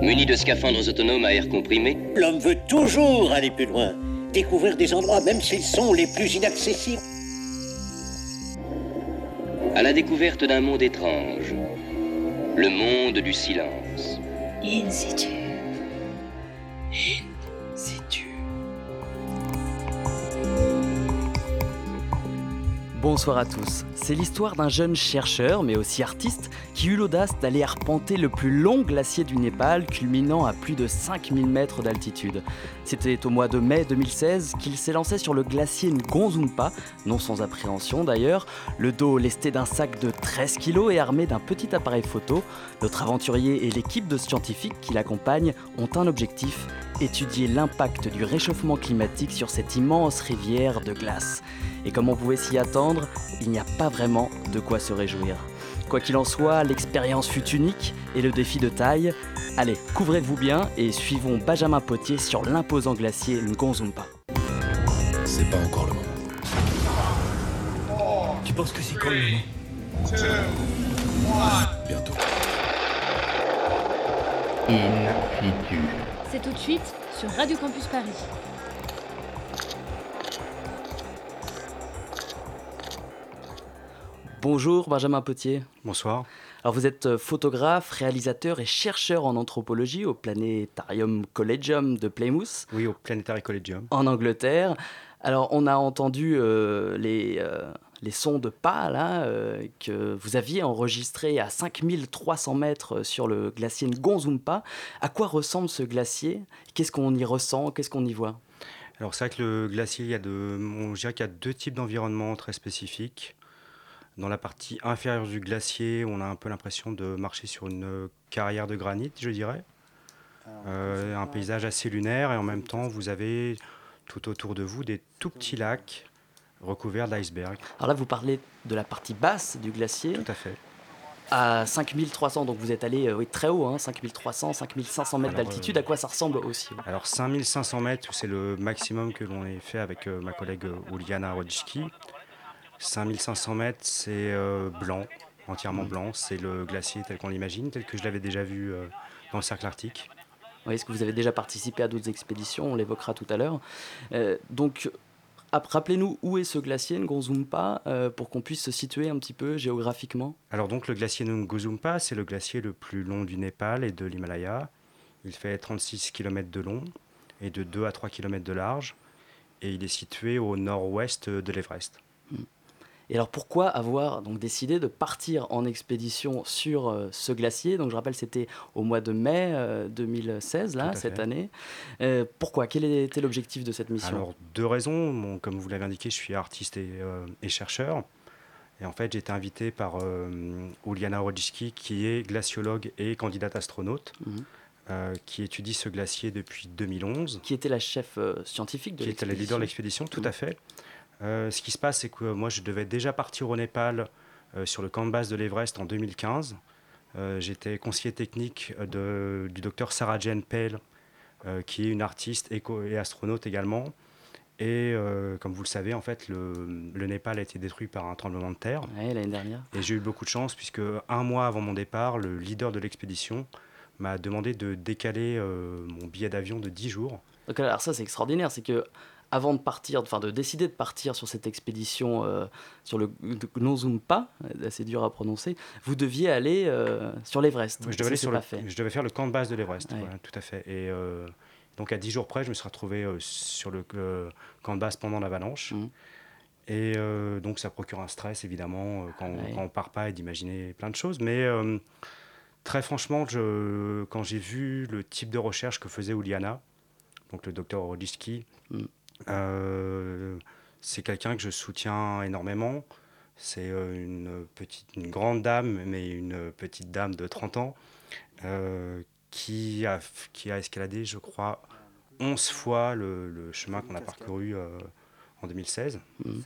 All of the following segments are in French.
Muni de scaphandres autonomes à air comprimé, L'homme veut toujours aller plus loin, découvrir des endroits même s'ils sont les plus inaccessibles. à la découverte d'un monde étrange, le monde du silence. In situ. Bonsoir à tous. C'est l'histoire d'un jeune chercheur, mais aussi artiste, qui eut l'audace d'aller arpenter le plus long glacier du Népal, culminant à plus de 5000 mètres d'altitude. C'était au mois de mai 2016 qu'il s'est lancé sur le glacier Ngonzumpa, non sans appréhension d'ailleurs, le dos lesté d'un sac de 13 kg et armé d'un petit appareil photo. Notre aventurier et l'équipe de scientifiques qui l'accompagnent ont un objectif étudier l'impact du réchauffement climatique sur cette immense rivière de glace. Et comme on pouvait s'y attendre, il n'y a pas vraiment de quoi se réjouir. Quoi qu'il en soit, l'expérience fut unique et le défi de taille. Allez, couvrez-vous bien et suivons Benjamin Potier sur l'imposant glacier Ngonzumpa. C'est pas encore le moment. Tu penses que c'est quand le moment Bientôt. In situ. C'est tout de suite sur Radio Campus Paris. Bonjour Benjamin Potier. Bonsoir. Alors vous êtes euh, photographe, réalisateur et chercheur en anthropologie au Planétarium Collegium de Plymouth, Oui, au Planetary Collegium. en Angleterre. Alors on a entendu euh, les, euh, les sons de pas là, euh, que vous aviez enregistrés à 5300 mètres sur le glacier Ngonzumpa. À quoi ressemble ce glacier? Qu'est-ce qu'on y ressent? Qu'est-ce qu'on y voit? Alors c'est vrai que le glacier, il y a de, on dirait qu'il y a deux types d'environnements très spécifiques. Dans la partie inférieure du glacier, on a un peu l'impression de marcher sur une carrière de granit, je dirais. Euh, un paysage assez lunaire et en même temps, vous avez tout autour de vous des tout petits lacs recouverts d'icebergs. Alors là vous parlez de la partie basse du glacier Tout à fait. à 5300, donc vous êtes allé euh, oui, très haut, hein, 5300, 5500 mètres d'altitude. À quoi ça ressemble aussi Alors 5500 mètres, c'est le maximum que l'on ait fait avec euh, ma collègue Uliana Rodjki. 5500 mètres, c'est euh, blanc, entièrement blanc. C'est le glacier tel qu'on l'imagine, tel que je l'avais déjà vu dans le cercle arctique. Oui, Est-ce que vous avez déjà participé à d'autres expéditions? On l'évoquera tout à l'heure. Donc, rappelez-nous où est ce glacier, Ngonzumpa, euh, pour qu'on puisse se situer un petit peu géographiquement. Alors donc le glacier Ngozumpa, c'est le glacier le plus long du Népal et de l'Himalaya. Il fait 36 km de long et de 2 à 3 km de large. Et il est situé au nord-ouest de l'Everest. Et alors, pourquoi avoir donc décidé de partir en expédition sur euh, ce glacier? Donc, je rappelle, c'était au mois de mai euh, 2016, là, Tout à cette fait. année. Euh, pourquoi? Quel était l'objectif de cette mission? Alors, deux raisons. Bon, comme vous l'avez indiqué, je suis artiste et, euh, et chercheur. Et en fait, j'ai été invité par euh, Uliana Rodjki, qui est glaciologue et candidate astronaute, euh, qui étudie ce glacier depuis 2011, Qui était la chef euh, scientifique de qui était la leader de l'expédition tout Mhm. à fait. Euh, ce qui se passe, c'est que moi, je devais déjà partir au Népal euh, sur le camp de base de l'Everest en 2015. Euh, J'étais conseiller technique euh, de- du docteur Sarah Jane Pell, euh, qui est une artiste éco- et astronaute également. Et euh, comme vous le savez, en fait, le, le Népal a été détruit par un tremblement de terre. Ouais, l'année dernière. Et j'ai eu beaucoup de chance, puisque un mois avant mon départ, le leader de l'expédition m'a demandé de décaler euh, mon billet d'avion de 10 jours. Donc alors ça c'est extraordinaire, c'est que avant de partir, enfin de décider de partir sur cette expédition euh, sur le Gnozumpa, assez dur à prononcer, vous deviez aller euh, sur l'Everest. Je devais, aller sur le, fait. je devais faire le camp de base de l'Everest, Ouais. voilà, tout à fait. Et euh, donc à 10 jours près, je me suis retrouvé sur le camp de base pendant l'avalanche. Mhm. Et donc ça procure un stress évidemment quand, Ouais. quand on part pas et d'imaginer plein de choses. Mais très franchement, je, quand j'ai vu le type de recherche que faisait Uliana, donc le docteur Rodjiski, Mhm. Euh, c'est quelqu'un que je soutiens énormément. C'est euh, une, petite, une grande dame, mais une petite dame de 30 ans, euh, qui, a, qui a escaladé, je crois, 11 fois le, le chemin qu'on a parcouru euh, en 2016. Mhm.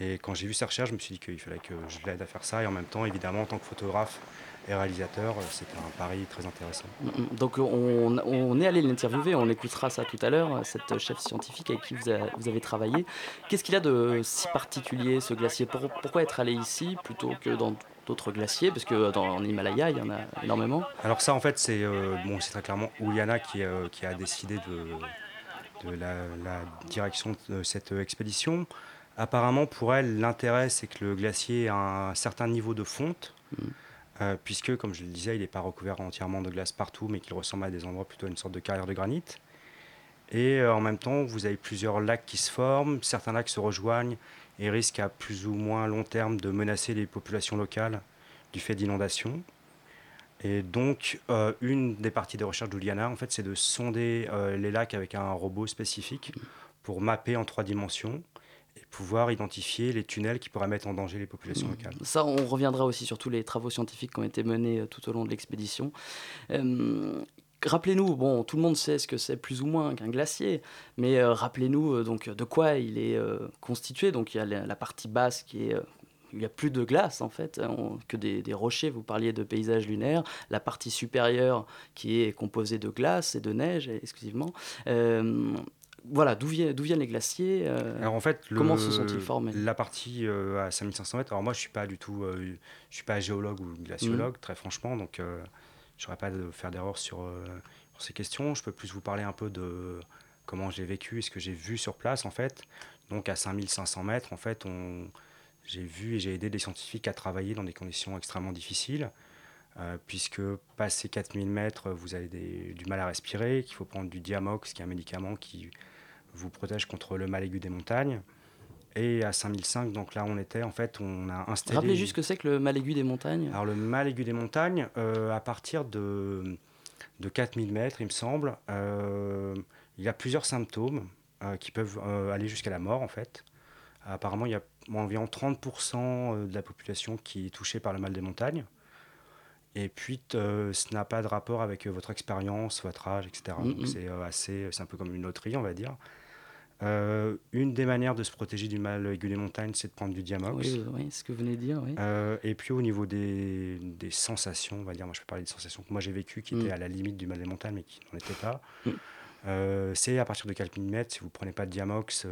Et quand j'ai vu sa recherche, je me suis dit qu'il fallait que je l'aide à faire ça. Et en même temps, évidemment, en tant que photographe et réalisateur, euh, c'était un pari très intéressant. Mm, Donc on, on est allé l'interviewer, on écoutera ça tout à l'heure, cette chef scientifique avec qui vous, a- vous avez travaillé. Qu'est-ce qu'il a de si particulier ce glacier? Pour- Pourquoi être allé ici plutôt que dans d'autres glaciers? Parce que dans en Himalaya, il y en a énormément. Alors ça, en fait, c'est euh, bon, c'est très clairement Uliana qui, euh, qui a décidé de, de la, la direction de cette euh, expédition. Apparemment, pour elle, l'intérêt, c'est que le glacier a un certain niveau de fonte, Mhm. Euh, puisque, comme je le disais, il n'est pas recouvert entièrement de glace partout, mais qu'il ressemble à des endroits plutôt à une sorte de carrière de granit. Et euh, en même temps, vous avez plusieurs lacs qui se forment, certains lacs se rejoignent et risquent à plus ou moins long terme de menacer les populations locales du fait d'inondations. Et donc, euh, une des parties des recherches d'Uliana, en fait, c'est de sonder les lacs avec un robot spécifique pour mapper en trois dimensions et pouvoir identifier les tunnels qui pourraient mettre en danger les populations locales. Ça, on reviendra aussi sur tous les travaux scientifiques qui ont été menés euh, tout au long de l'expédition. Euh, Rappelez-nous, bon, tout le monde sait ce que c'est plus ou moins qu'un glacier, mais euh, rappelez-nous donc de quoi il est euh, constitué. Donc il y a la, partie basse qui est il n'y a plus de glace en fait, on- que des, des rochers. Vous parliez de paysages lunaires. La partie supérieure qui est composée de glace et de neige exclusivement. Euh, voilà, d'où viennent, viennent les glaciers euh, Alors en fait, le- Comment se sont-ils formés? La partie euh, à 5500 mètres, alors moi je suis pas du tout, euh, je suis pas géologue ou glaciologue, Mm. très franchement, donc euh, je n'aurais pas de faire d'erreur sur, sur ces questions. Je peux plus vous parler un peu de comment j'ai vécu et ce que j'ai vu sur place en fait. Donc à 5500 mètres, en fait, on, j'ai vu et j'ai aidé des scientifiques à travailler dans des conditions extrêmement difficiles. euh, puisque passé 4000 mètres, vous avez des- du mal à respirer, qu'il faut prendre du Diamox, qui est un médicament qui vous protège contre le mal aigu des montagnes. Et à 5005, donc là on était, en fait, on a installé... Rappelez juste ce que c'est que le mal aigu des montagnes. Alors le mal aigu des montagnes, euh, à partir de, de 4000 mètres, il me semble, euh, il y a plusieurs symptômes euh, qui peuvent aller jusqu'à la mort en fait. Apparemment, il y a environ 30% de la population qui est touchée par le mal des montagnes. Et puis, ce n'a pas de rapport avec votre expérience, votre âge, etc. Donc, c'est assez, c'est un peu comme une loterie, on va dire. Euh, une des manières de se protéger du mal aigu des montagnes, c'est de prendre du Diamox. Oui, oui, ce que vous venez de dire, oui. Euh, et puis au niveau des, des sensations, on va dire, moi je peux parler des sensations que moi j'ai vécues qui Mm. étaient à la limite du mal des montagnes mais qui n'en étaient pas. Mm. Euh, c'est à partir de 4 mm, si vous prenez pas de Diamox,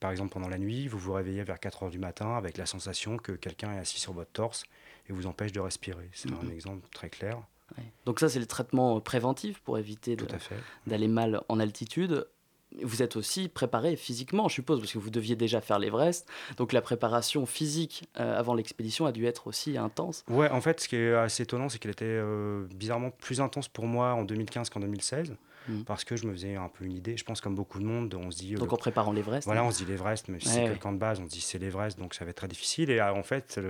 par exemple pendant la nuit, vous vous réveillez vers 4 heures du matin avec la sensation que quelqu'un est assis sur votre torse et vous empêche de respirer. C'est un Mhm. exemple très clair, Ouais. Donc ça, c'est le traitement préventif pour éviter d'aller mal en altitude. Vous êtes aussi préparé physiquement, je suppose, parce que vous deviez déjà faire l'Everest. Donc la préparation physique euh, avant l'expédition a dû être aussi intense. Ouais, en fait, ce qui est assez étonnant, c'est qu'elle était euh, bizarrement plus intense pour moi en 2015 qu'en 2016, Mm. parce que je me faisais un peu une idée. Je pense comme beaucoup de monde, on se dit... euh, Donc en préparant l'Everest. Voilà, on se dit l'Everest, mais si Ouais, c'est ouais. le camp de base, on se dit c'est l'Everest, donc ça va être très difficile. Et en fait,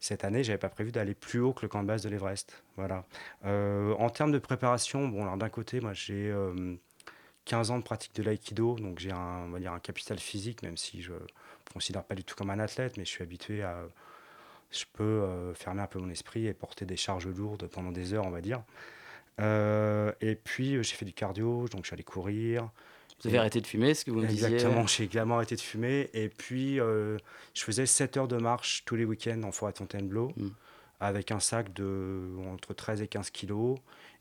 cette année, j'avais pas prévu d'aller plus haut que le camp de base de l'Everest. Voilà. En termes de préparation, bon, alors d'un côté, moi j'ai 15 ans de pratique de l'aïkido, donc j'ai un, on va dire un capital physique, même si je me considère pas du tout comme un athlète, mais je suis habitué à. Je peux euh, fermer un peu mon esprit et porter des charges lourdes pendant des heures, on va dire. Euh, et puis euh, j'ai fait du cardio, donc je suis allé courir. Vous avez arrêté de fumer, ce que vous me disiez. Exactement, j'ai également arrêté de fumer. Et puis, euh, je faisais 7 heures de marche tous les week-ends en forêt de Fontainebleau, Mm. avec un sac de entre 13 et 15 kilos.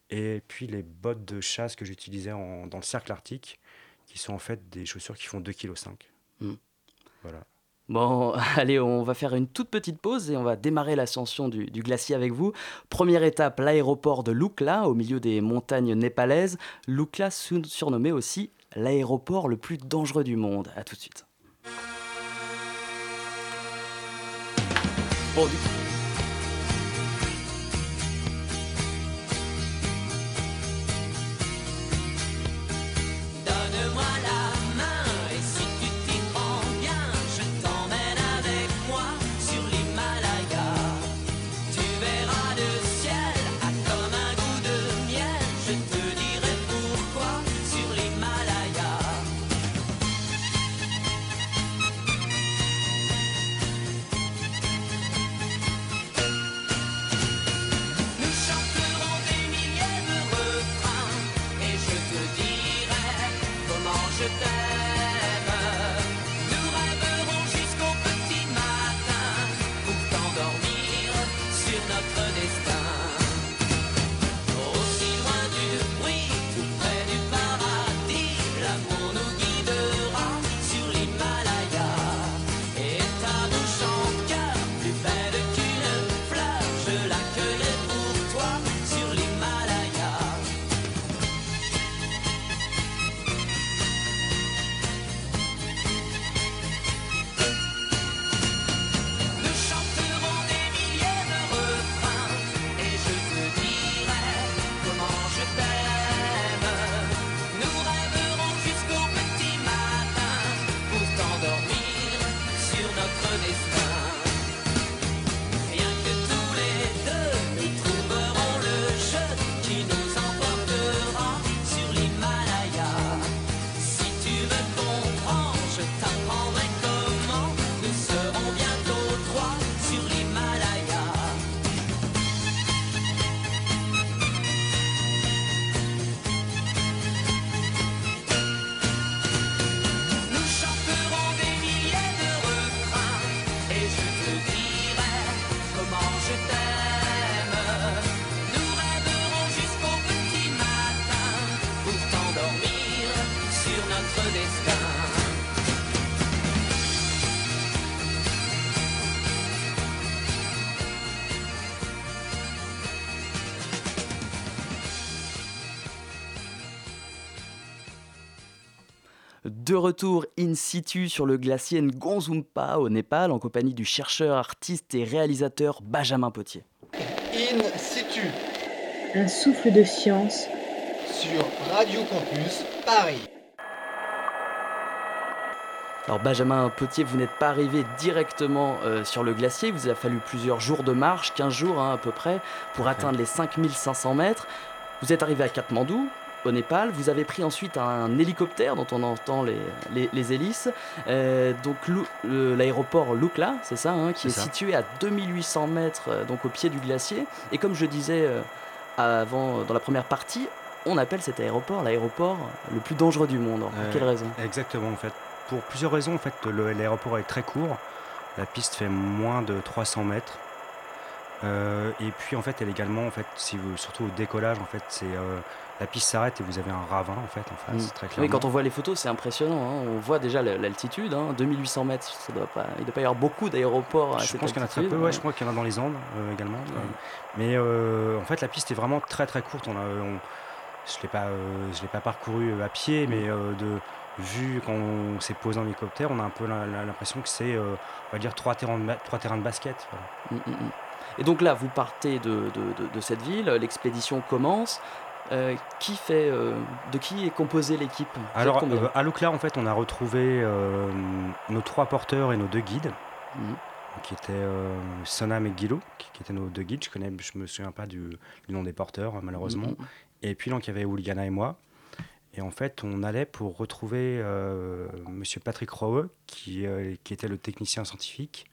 Et puis, les bottes de chasse que j'utilisais en- dans le cercle arctique, qui sont en fait des chaussures qui font 2,5 kg. Mm. Voilà. Bon, allez, on va faire une toute petite pause et on va démarrer l'ascension du, du glacier avec vous. Première étape, l'aéroport de Lukla, au milieu des montagnes népalaises. Lukla, surnommé aussi l'aéroport le plus dangereux du monde. A tout de suite. Bon, du Donne-moi De retour in situ sur le glacier Ngonzumpa au Népal en compagnie du chercheur, artiste et réalisateur Benjamin Potier. In situ Un souffle de science sur Radio Campus Paris. Alors Benjamin Potier, vous n'êtes pas arrivé directement euh, sur le glacier, il vous a fallu plusieurs jours de marche, 15 jours hein, à peu près, pour atteindre les 5500 mètres. Vous êtes arrivé à Katmandou, au Népal, vous avez pris ensuite un hélicoptère dont on entend les, les- les hélices, Euh, donc le- l'aéroport Lukla, c'est ça, hein, qui est, ça. situé à 2800 mètres, euh, donc au pied du glacier. Et comme je disais euh, avant, dans la première partie, on appelle cet aéroport l'aéroport le plus dangereux du monde. Pour Euh, quelle raison? Exactement, en fait. Pour plusieurs raisons, en fait, l'aéroport est très court. La piste fait moins de 300 mètres. Euh, et puis, en fait, elle également, en fait, si vous, surtout au décollage, en fait, c'est euh, la piste s'arrête et vous avez un ravin, en fait, en face, Mm. très Oui, clairement. quand on voit les photos, c'est impressionnant. hein. On voit déjà la- l'altitude, hein, 2800 mètres. Ça doit pas, il ne doit pas y avoir beaucoup d'aéroports à Je pense qu'il y en a très peu, ouais, hein. je crois qu'il y en a dans les Andes euh, également. même. Mais euh, en fait, la piste est vraiment très très courte. On a, on- je ne l'ai pas, euh, je l'ai pas parcouru euh, à pied, mais euh, de vue quand on s'est posé en hélicoptère, on a un peu l'impression que c'est, euh, on va dire, trois terrains de, trois terrains de basket. voilà. Mm, mm, mm. Et donc là, vous partez de, de- de- de cette ville, l'expédition commence. Euh, qui fait, euh, de qui est composée l'équipe? Alors, euh, à Lukla, en fait, on a retrouvé nos trois porteurs et nos deux guides, Mhm. qui étaient Sonam et Guilou, qui, qui étaient nos deux guides. Je connais, je me souviens pas du, du nom des porteurs, malheureusement. Mhm. Et puis, donc, il y avait Ouliana et moi. Et en fait, on allait pour retrouver Monsieur Patrick Rowe, qui, qui était le technicien scientifique,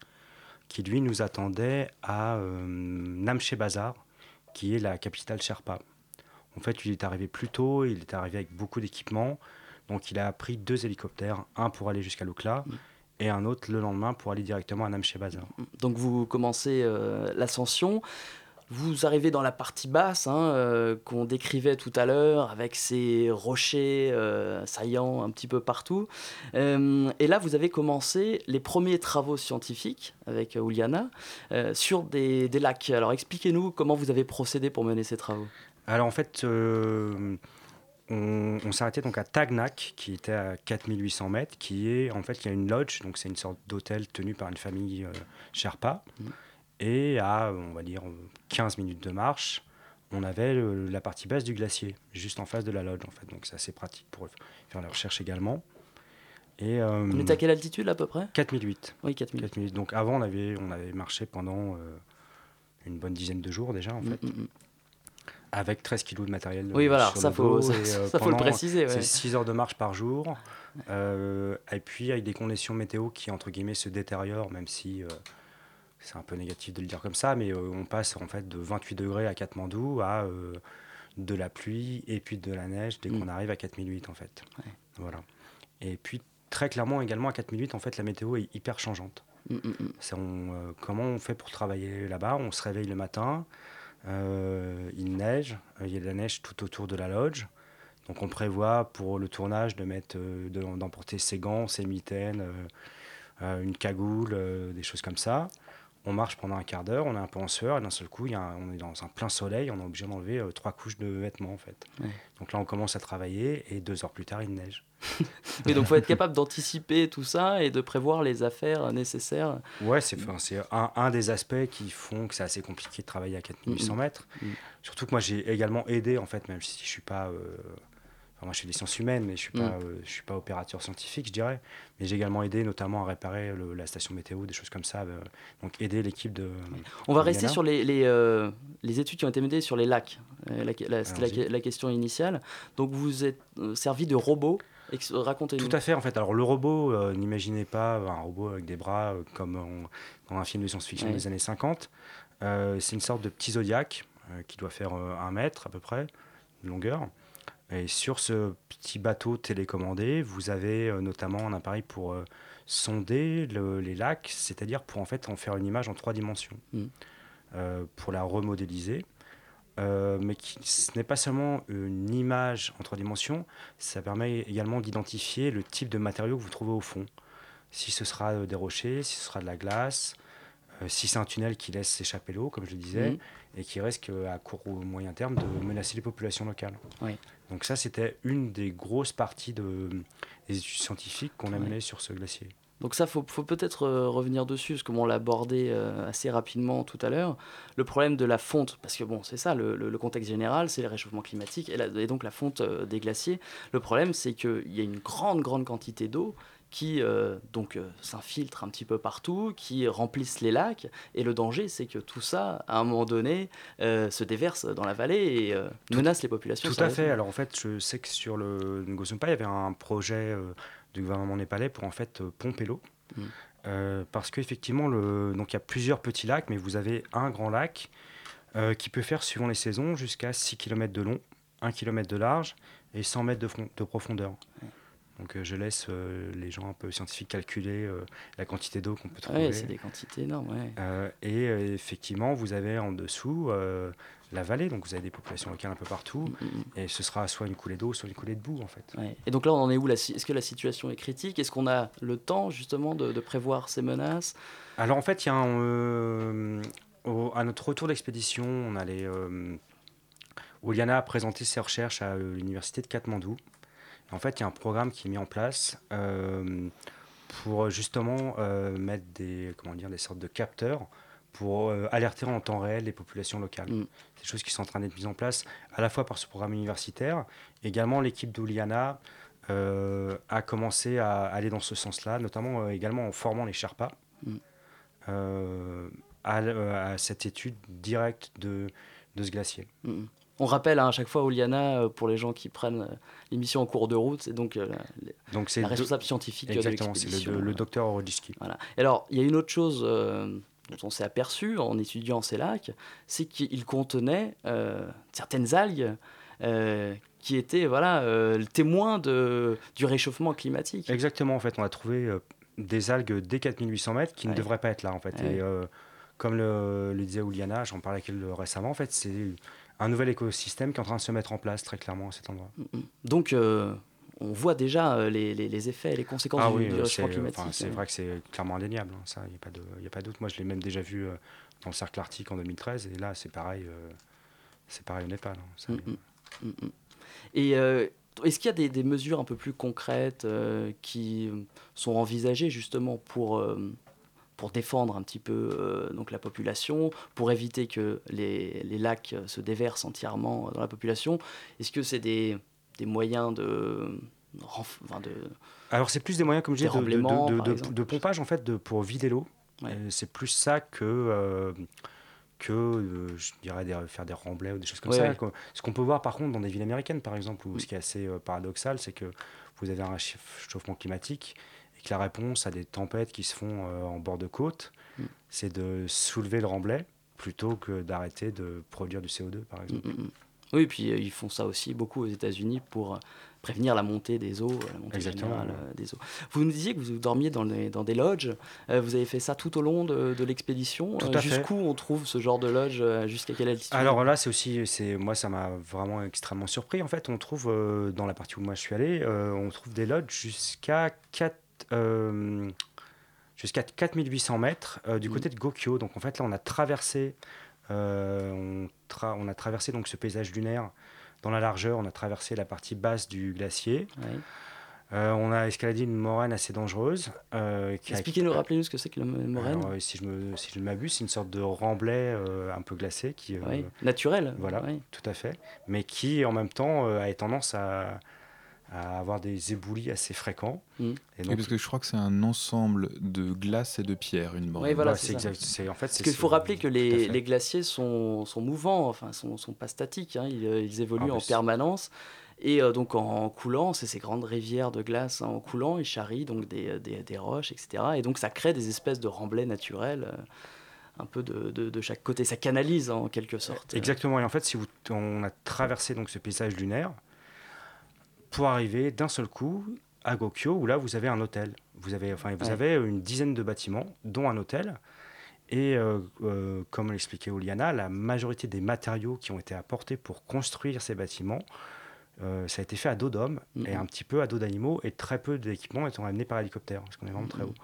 qui lui nous attendait à Namche Bazar, qui est la capitale Sherpa. En fait, il est arrivé plus tôt, il est arrivé avec beaucoup d'équipements. Donc, il a pris deux hélicoptères, un pour aller jusqu'à Lukla et un autre le lendemain pour aller directement à Namche Bazar. Donc vous commencez euh, l'ascension. Vous arrivez dans la partie basse hein, euh, qu'on décrivait tout à l'heure avec ces rochers euh, saillants un petit peu partout. Euh, et là, vous avez commencé les premiers travaux scientifiques avec Ouliana euh, sur des, des lacs. Alors expliquez-nous comment vous avez procédé pour mener ces travaux. Alors en fait, euh, on, arrêté donc à Tagnac, qui était à 4800 mètres, qui est en fait il y a une lodge, donc c'est une sorte d'hôtel tenu par une famille euh, Sherpa, et à on va dire 15 minutes de marche, on avait le- la partie basse du glacier, juste en face de la lodge en fait, donc c'est assez pratique pour faire la recherche également. Et, euh, On est à quelle altitude à peu près? 4008. Oui, 4000. 4008. Donc avant on avait, on avait marché pendant euh, une bonne dizaine de jours déjà en fait. Mm, mm, mm. Avec 13 kilos de matériel. Oui, voilà, sur ça le faut- dos, ça- et, euh, ça faut le préciser, ouais. C'est 6 heures de marche par jour. euh, et puis avec des conditions météo qui, entre guillemets, se détériorent, même si euh, c'est un peu négatif de le dire comme ça, mais euh, on passe en fait de 28 degrés à Katmandou à euh, de la pluie et puis de la neige dès Mm. qu'on arrive à 4008 en fait. Voilà. Et puis très clairement également à 4008, en fait, la météo est hyper changeante. Mm, mm, mm. On, euh, comment on fait pour travailler là-bas? On se réveille le matin, il neige, euh, il y a de la neige tout autour de la lodge. Donc on prévoit pour le tournage de mettre, euh, de- d'emporter ses gants, ses mitaines, euh, euh, une cagoule, euh, des choses comme ça. On marche pendant un quart d'heure, on est un peu en sueur, et d'un seul coup, il y a un- on est dans un plein soleil, on est obligé d'enlever euh, trois couches de vêtements en fait. Ouais. Donc là, on commence à travailler et deux heures plus tard, il neige. Oui, donc faut être capable d'anticiper tout ça et de prévoir les affaires nécessaires. Ouais, c'est un, un des aspects qui font que c'est assez compliqué de travailler à 4800 Mhm. mètres. Mhm. Surtout que moi, j'ai également aidé, en fait, même si je suis pas. euh, moi, je fais des sciences humaines, mais je suis pas, Mhm. euh, je suis pas opérateur scientifique, je dirais. Mais j'ai également aidé, notamment à réparer le- la station météo, des choses comme ça. euh, donc, aider l'équipe de. On va rester sur les, les, euh, les études qui ont été menées sur les lacs. Euh, la- la- C'était la, Allons-y. la question initiale. Donc vous êtes servi de robot. Racontez-nous. Tout à fait, en fait. Alors, le robot, euh, n'imaginez pas un robot avec des bras comme on- dans un film de science-fiction des années 50. Euh, c'est une sorte de petit zodiaque qui doit faire un mètre à peu près de longueur. Et sur ce petit bateau télécommandé, vous avez euh, notamment un appareil pour euh, sonder le- les lacs, c'est-à-dire pour en fait en faire une image en trois dimensions, Mm. euh, pour la remodéliser. Euh, mais qui, ce n'est pas seulement une image en trois dimensions, ça permet également d'identifier le type de matériau que vous trouvez au fond. Si ce sera des rochers, si ce sera de la glace, si c'est un tunnel qui laisse s'échapper l'eau, comme je le disais, Mhm. et qui risque euh, à court ou moyen terme de menacer les populations locales. Oui. Donc ça, c'était une des grosses parties de, des études scientifiques qu'on a menées sur ce glacier. Donc ça, faut, faut peut-être euh, revenir dessus, parce que bon, on l'a abordé euh, assez rapidement tout à l'heure. Le problème de la fonte, parce que bon, c'est ça, le, le- le contexte général, c'est le réchauffement climatique et, la- et donc la fonte euh, des glaciers. Le problème, c'est qu'il y a une grande, grande quantité d'eau qui euh, donc euh, s'infiltre un petit peu partout, qui remplissent les lacs. Et le danger, c'est que tout ça, à un moment donné, euh, se déverse dans la vallée et menace les populations. Tout à fait. Alors en fait, je sais que sur le Ngozumpa, il y avait un projet du gouvernement népalais pour en fait pomper l'eau. Mm. Parce qu'effectivement, le... donc il y a plusieurs petits lacs, mais vous avez un grand lac qui peut faire, suivant les saisons, jusqu'à 6 km de long, 1 km de large et 100 mètres de profondeur. Donc euh, je laisse euh, les gens un peu scientifiques calculer euh, la quantité d'eau qu'on peut trouver. Ouais, c'est des quantités énormes. ouais. Et effectivement, vous avez en dessous la vallée, donc vous avez des populations locales un peu partout, Mm, mm. et ce sera soit une coulée d'eau, soit une coulée de boue en fait. Ouais. Et donc là, on en est où Est-ce que la situation est critique? Est-ce qu'on a le temps justement de, de prévoir ces menaces? Alors en fait, il y a un, euh, au- à notre retour d'expédition, on allait. Euh, Oliana a présenté ses recherches à l'université de Katmandou. En fait, il y a un programme qui est mis en place euh, pour justement euh, mettre des, comment dire, des sortes de capteurs pour euh, alerter en temps réel les populations locales. Mm. C'est des choses qui sont en train d'être mises en place à la fois par ce programme universitaire, également l'équipe d'Oliana euh, a commencé à aller dans ce sens-là, notamment euh, également en formant les Sherpas Mm. euh, à, euh, à cette étude directe de, de ce glacier. Mm. On rappelle hein, à chaque fois Oliana, euh, pour les gens qui prennent euh, l'émission en cours de route, c'est donc euh, la, Donc c'est la le do- responsable scientifique euh, de Exactement, c'est l'expédition. le, le docteur Orodjski. Voilà. Et alors, il y a une autre chose euh, dont on s'est aperçu en étudiant ces lacs, c'est qu'ils contenaient euh, certaines algues qui étaient voilà, le témoin de, du réchauffement climatique. Exactement, en fait, on a trouvé des algues dès 4800 mètres qui Ouais. ne devraient pas être là, en fait. Ouais. Et comme le, le disait Ouliana, j'en parlais avec elle récemment, en fait, c'est un nouvel écosystème qui est en train de se mettre en place très clairement à cet endroit. Mm, mm. Donc, euh, on voit déjà euh, les, les- les effets et les conséquences Ah du, oui, du euh, réchauffement climatique. enfin, c'est hein. vrai que c'est clairement indéniable, hein, ça, il n'y a, pas de- doute. Moi, je l'ai même déjà vu euh, dans le cercle arctique en 2013, et là, c'est pareil, euh, c'est pareil au Népal. hein, ça, Mm, mm, mm, mm. Et est-ce qu'il y a des, des mesures un peu plus concrètes qui sont envisagées justement pour, pour défendre un petit peu euh, donc la population, pour éviter que les, les lacs se déversent entièrement dans la population Est-ce que c'est des, des moyens de, renf- enfin, de... Alors c'est plus des moyens, comme je disais, de, de- de- pompage en fait, de, pour vider l'eau. Ouais. Euh, C'est plus ça que, euh, que euh, je dirais, des- faire des remblais ou des choses comme Ouais, ça. ouais. quoi. Ce qu'on peut voir par contre dans des villes américaines, par exemple, où ce qui est assez euh, paradoxal, c'est que vous avez un réchauffement climatique et que la réponse à des tempêtes qui se font euh, en bord de côte, Mm. c'est de soulever le remblai plutôt que d'arrêter de produire du CO2, par Mm, exemple. mm. Oui, puis euh, ils font ça aussi beaucoup aux États-Unis pour euh, prévenir la montée des eaux, la montée Exactement, générale ouais. des eaux. Vous nous disiez que vous dormiez dans, les- dans des lodges. Euh, vous avez fait ça tout au long de, de l'expédition? Euh. Jusqu'où on trouve ce genre de lodge Jusqu'à quelle altitude? Alors là, c'est aussi, c'est moi, ça m'a vraiment extrêmement surpris. En fait, on trouve dans la partie où moi je suis allé, on trouve des lodges jusqu'à 4 euh, jusqu'à 4800 mètres euh, du Mhm. côté de Gokyo. Donc en fait, là, on a traversé, euh, on, tra- on a traversé donc ce paysage lunaire dans la largeur. On a traversé la partie basse du glacier. Euh, on a escaladé une moraine assez dangereuse. euh, a- Expliquez-nous, rappelez-nous ce que c'est que le moraine. Alors, euh, si je me, si je ne m'abuse, c'est une sorte de remblai euh, un peu glacé qui, euh, Ouais, Naturel. voilà, tout à fait. Mais qui, en même temps, euh, a tendance à, à avoir des éboulis assez fréquents. Mm. Et Oui, donc, parce que je crois que c'est un ensemble de glace et de pierre, une moraine. Ouais, voilà, ouais, c'est exact. C'est en fait. Parce c'est qu'il faut rappeler que les, glaciers sont, sont mouvants, enfin, sont, sont pas statiques. hein. Ils, euh, ils évoluent Ah, bah, en c'est- permanence. Et euh, donc en coulant, c'est ces grandes rivières de glace hein, en coulant, ils charrient donc des, euh, des, des roches, etc. Et donc ça crée des espèces de remblais naturels, euh, un peu de, de, de chaque côté. Ça canalise en quelque sorte. Exactement. Et en fait, si vous, on a traversé donc ce paysage lunaire, pour arriver d'un seul coup à Gokyo, où là, vous avez un hôtel. Vous avez, enfin, vous Ouais. avez une dizaine de bâtiments, dont un hôtel. Et euh, euh, comme l'expliquait Oliana, la majorité des matériaux qui ont été apportés pour construire ces bâtiments, euh, ça a été fait à dos d'hommes et un petit peu à dos d'animaux, et très peu d'équipements étant amenés par hélicoptère, parce qu'on est vraiment très haut.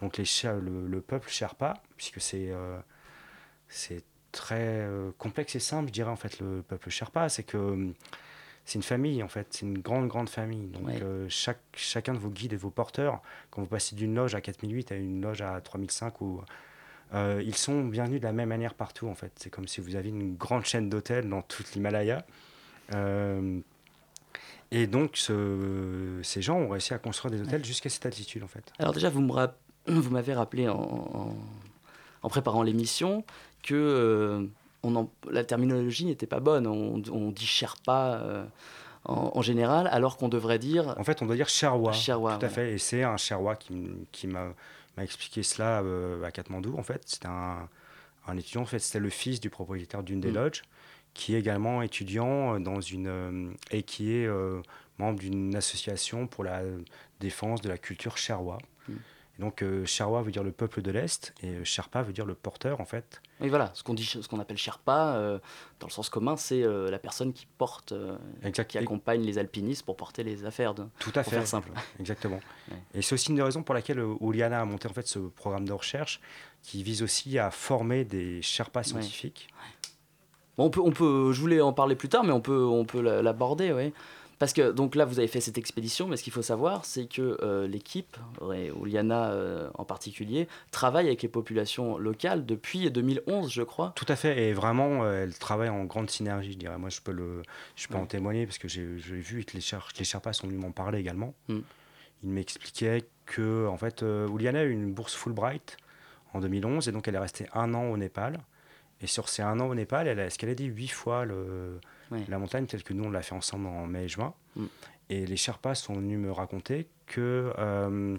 Donc les, le, le peuple Sherpa, puisque c'est c'est très complexe et simple, je dirais en fait le peuple Sherpa, c'est que hum, c'est une famille en fait, c'est une grande grande famille. Donc Ouais. euh, chaque, chacun de vos guides et vos porteurs, quand vous passez d'une loge à 4008 à une loge à 3005 ou euh, ils sont bienvenus de la même manière partout en fait. C'est comme si vous aviez une grande chaîne d'hôtels dans toute l'Himalaya. Euh, et donc ce- ces gens ont réussi à construire des hôtels jusqu'à cette altitude en fait. Alors déjà, vous me rap- vous m'avez rappelé en, en- en préparant l'émission que on en- la terminologie n'était pas bonne. On, on dit Sherpa euh, en, en général, alors qu'on devrait dire En fait, on doit dire Sherwa. Sherwa, Tout à fait. Et c'est un Sherwa qui, qui m'a expliqué cela euh, à Katmandou. En fait, c'était un, un étudiant. En fait, c'était le fils du propriétaire d'une des Mm. lodges, qui est également étudiant dans une euh, et qui est euh, membre d'une association pour la défense de la culture Sherwa. Mm. Et donc, euh, Sherwa veut dire le peuple de l'Est et euh, Sherpa veut dire le porteur, en fait. Oui, voilà, ce qu'on dit, ce qu'on appelle Sherpa, euh, dans le sens commun, c'est euh, la personne qui porte, qui accompagne les alpinistes pour porter les affaires. De, Tout à pour fait. faire simple. Exactement. Ouais. Et c'est aussi une des raisons pour laquelle Oliana a monté en fait ce programme de recherche qui vise aussi à former des Sherpas scientifiques. Bon, on peut, on peut, je voulais en parler plus tard, mais on peut, on peut la- l'aborder, oui. Parce que donc là, vous avez fait cette expédition, mais ce qu'il faut savoir, c'est que euh, l'équipe, et Oliana euh, en particulier, travaille avec les populations locales depuis 2011, je crois. Tout à fait, et vraiment, euh, elle travaille en grande synergie, je dirais. Moi, je peux, le, je peux Ouais. en témoigner parce que j'ai vu et que les, Sher- les Sherpas sont venus m'en parler également. Mm. Ils m'expliquaient que, en fait, Oliana a eu une bourse Fulbright en 2011, et donc elle est restée un an au Népal. Et sur ces un an au Népal, elle a escaladé huit fois le, Ouais. la montagne telle que nous, on l'a fait ensemble en mai et juin. Mm. Et les Sherpas sont venus me raconter que, euh,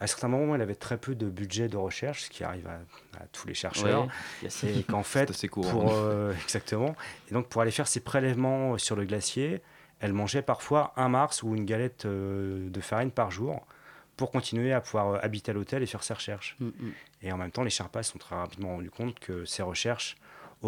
à certains moments, elle avait très peu de budget de recherche, ce qui arrive à, à tous les chercheurs. Ouais, et qu'en fait, pour, euh, exactement. Et donc, pour aller faire ses prélèvements sur le glacier, elle mangeait parfois un mars ou une galette euh, de farine par jour pour continuer à pouvoir habiter à l'hôtel et faire ses recherches. Mm, mm. Et en même temps, les Sherpas sont très rapidement rendus compte que ces recherches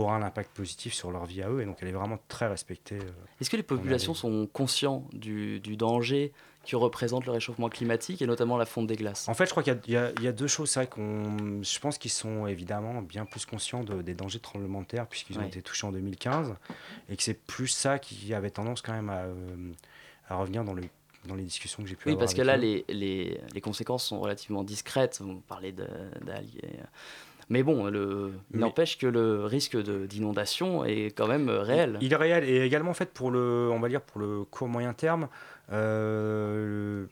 auraient un impact positif sur leur vie à eux. Et donc, elle est vraiment très respectée. euh. Est-ce que les populations sont conscients du, du danger que représente le réchauffement climatique et notamment la fonte des glaces? En fait, je crois qu'il y a- y, y deux choses. C'est vrai qu'on, je pense qu'ils sont évidemment bien plus conscients de- des dangers de tremblement de terre puisqu'ils ont été touchés en 2015 et que c'est plus ça qui avait tendance quand même à, euh, à revenir dans, le, dans les discussions que j'ai pu Oui, avoir. parce que là, les, les, les conséquences sont relativement discrètes. Vous parlez de- d'algues. Mais bon, le, il Mais- n'empêche que le risque d'inondation est quand même euh, réel. Il est réel et également en fait pour le, on va dire pour le court moyen terme, euh, le-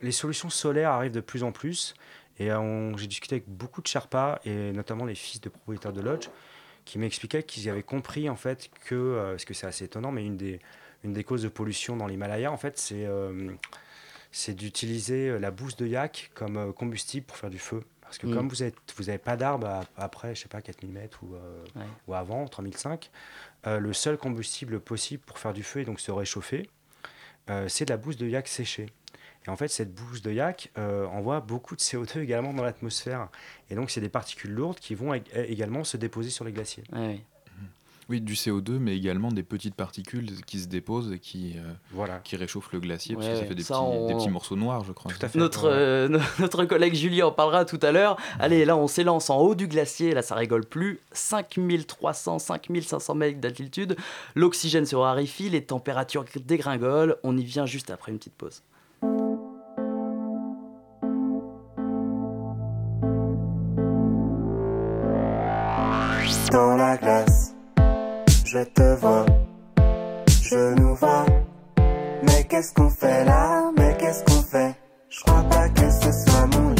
les solutions solaires arrivent de plus en plus. Et euh, j'ai discuté avec beaucoup de Sherpas et notamment les fils de propriétaires de lodge qui m'expliquaient qu'ils avaient compris en fait que, parce que c'est assez étonnant, mais une des, une des causes de pollution dans l'Himalaya en fait c'est euh, c'est d'utiliser la bouse de yak comme combustible pour faire du feu. Parce que Mm. comme vous n'avez vous avez pas d'arbres à- après, je sais pas, 4000 mètres ou, euh, Ouais. ou avant, 3005, euh, le seul combustible possible pour faire du feu et donc se réchauffer, euh, c'est de la bouse de yak séchée. Et en fait, cette bouse de yak euh, envoie beaucoup de CO2 également dans l'atmosphère. Et donc, c'est des particules lourdes qui vont ég- également se déposer sur les glaciers. Ouais. Oui, du CO2, mais également des petites particules qui se déposent et qui, euh, Voilà. qui réchauffent le glacier, parce que ça fait des, Ça, petits, on- des petits morceaux noirs, je crois. Tout à fait. Notre, Ouais. euh, no- notre collègue Julie en parlera tout à l'heure. Allez, là, on s'élance en haut du glacier. Là, ça rigole plus. 5300, 5500 mètres d'altitude. L'oxygène se raréfie, les températures dégringolent. On y vient juste après une petite pause. Dans la glace, je te vois, je nous vois. Mais qu'est-ce qu'on fait là? Mais qu'est-ce qu'on fait? Je crois pas que ce soit mon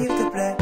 sais déjà qu'il te plaît.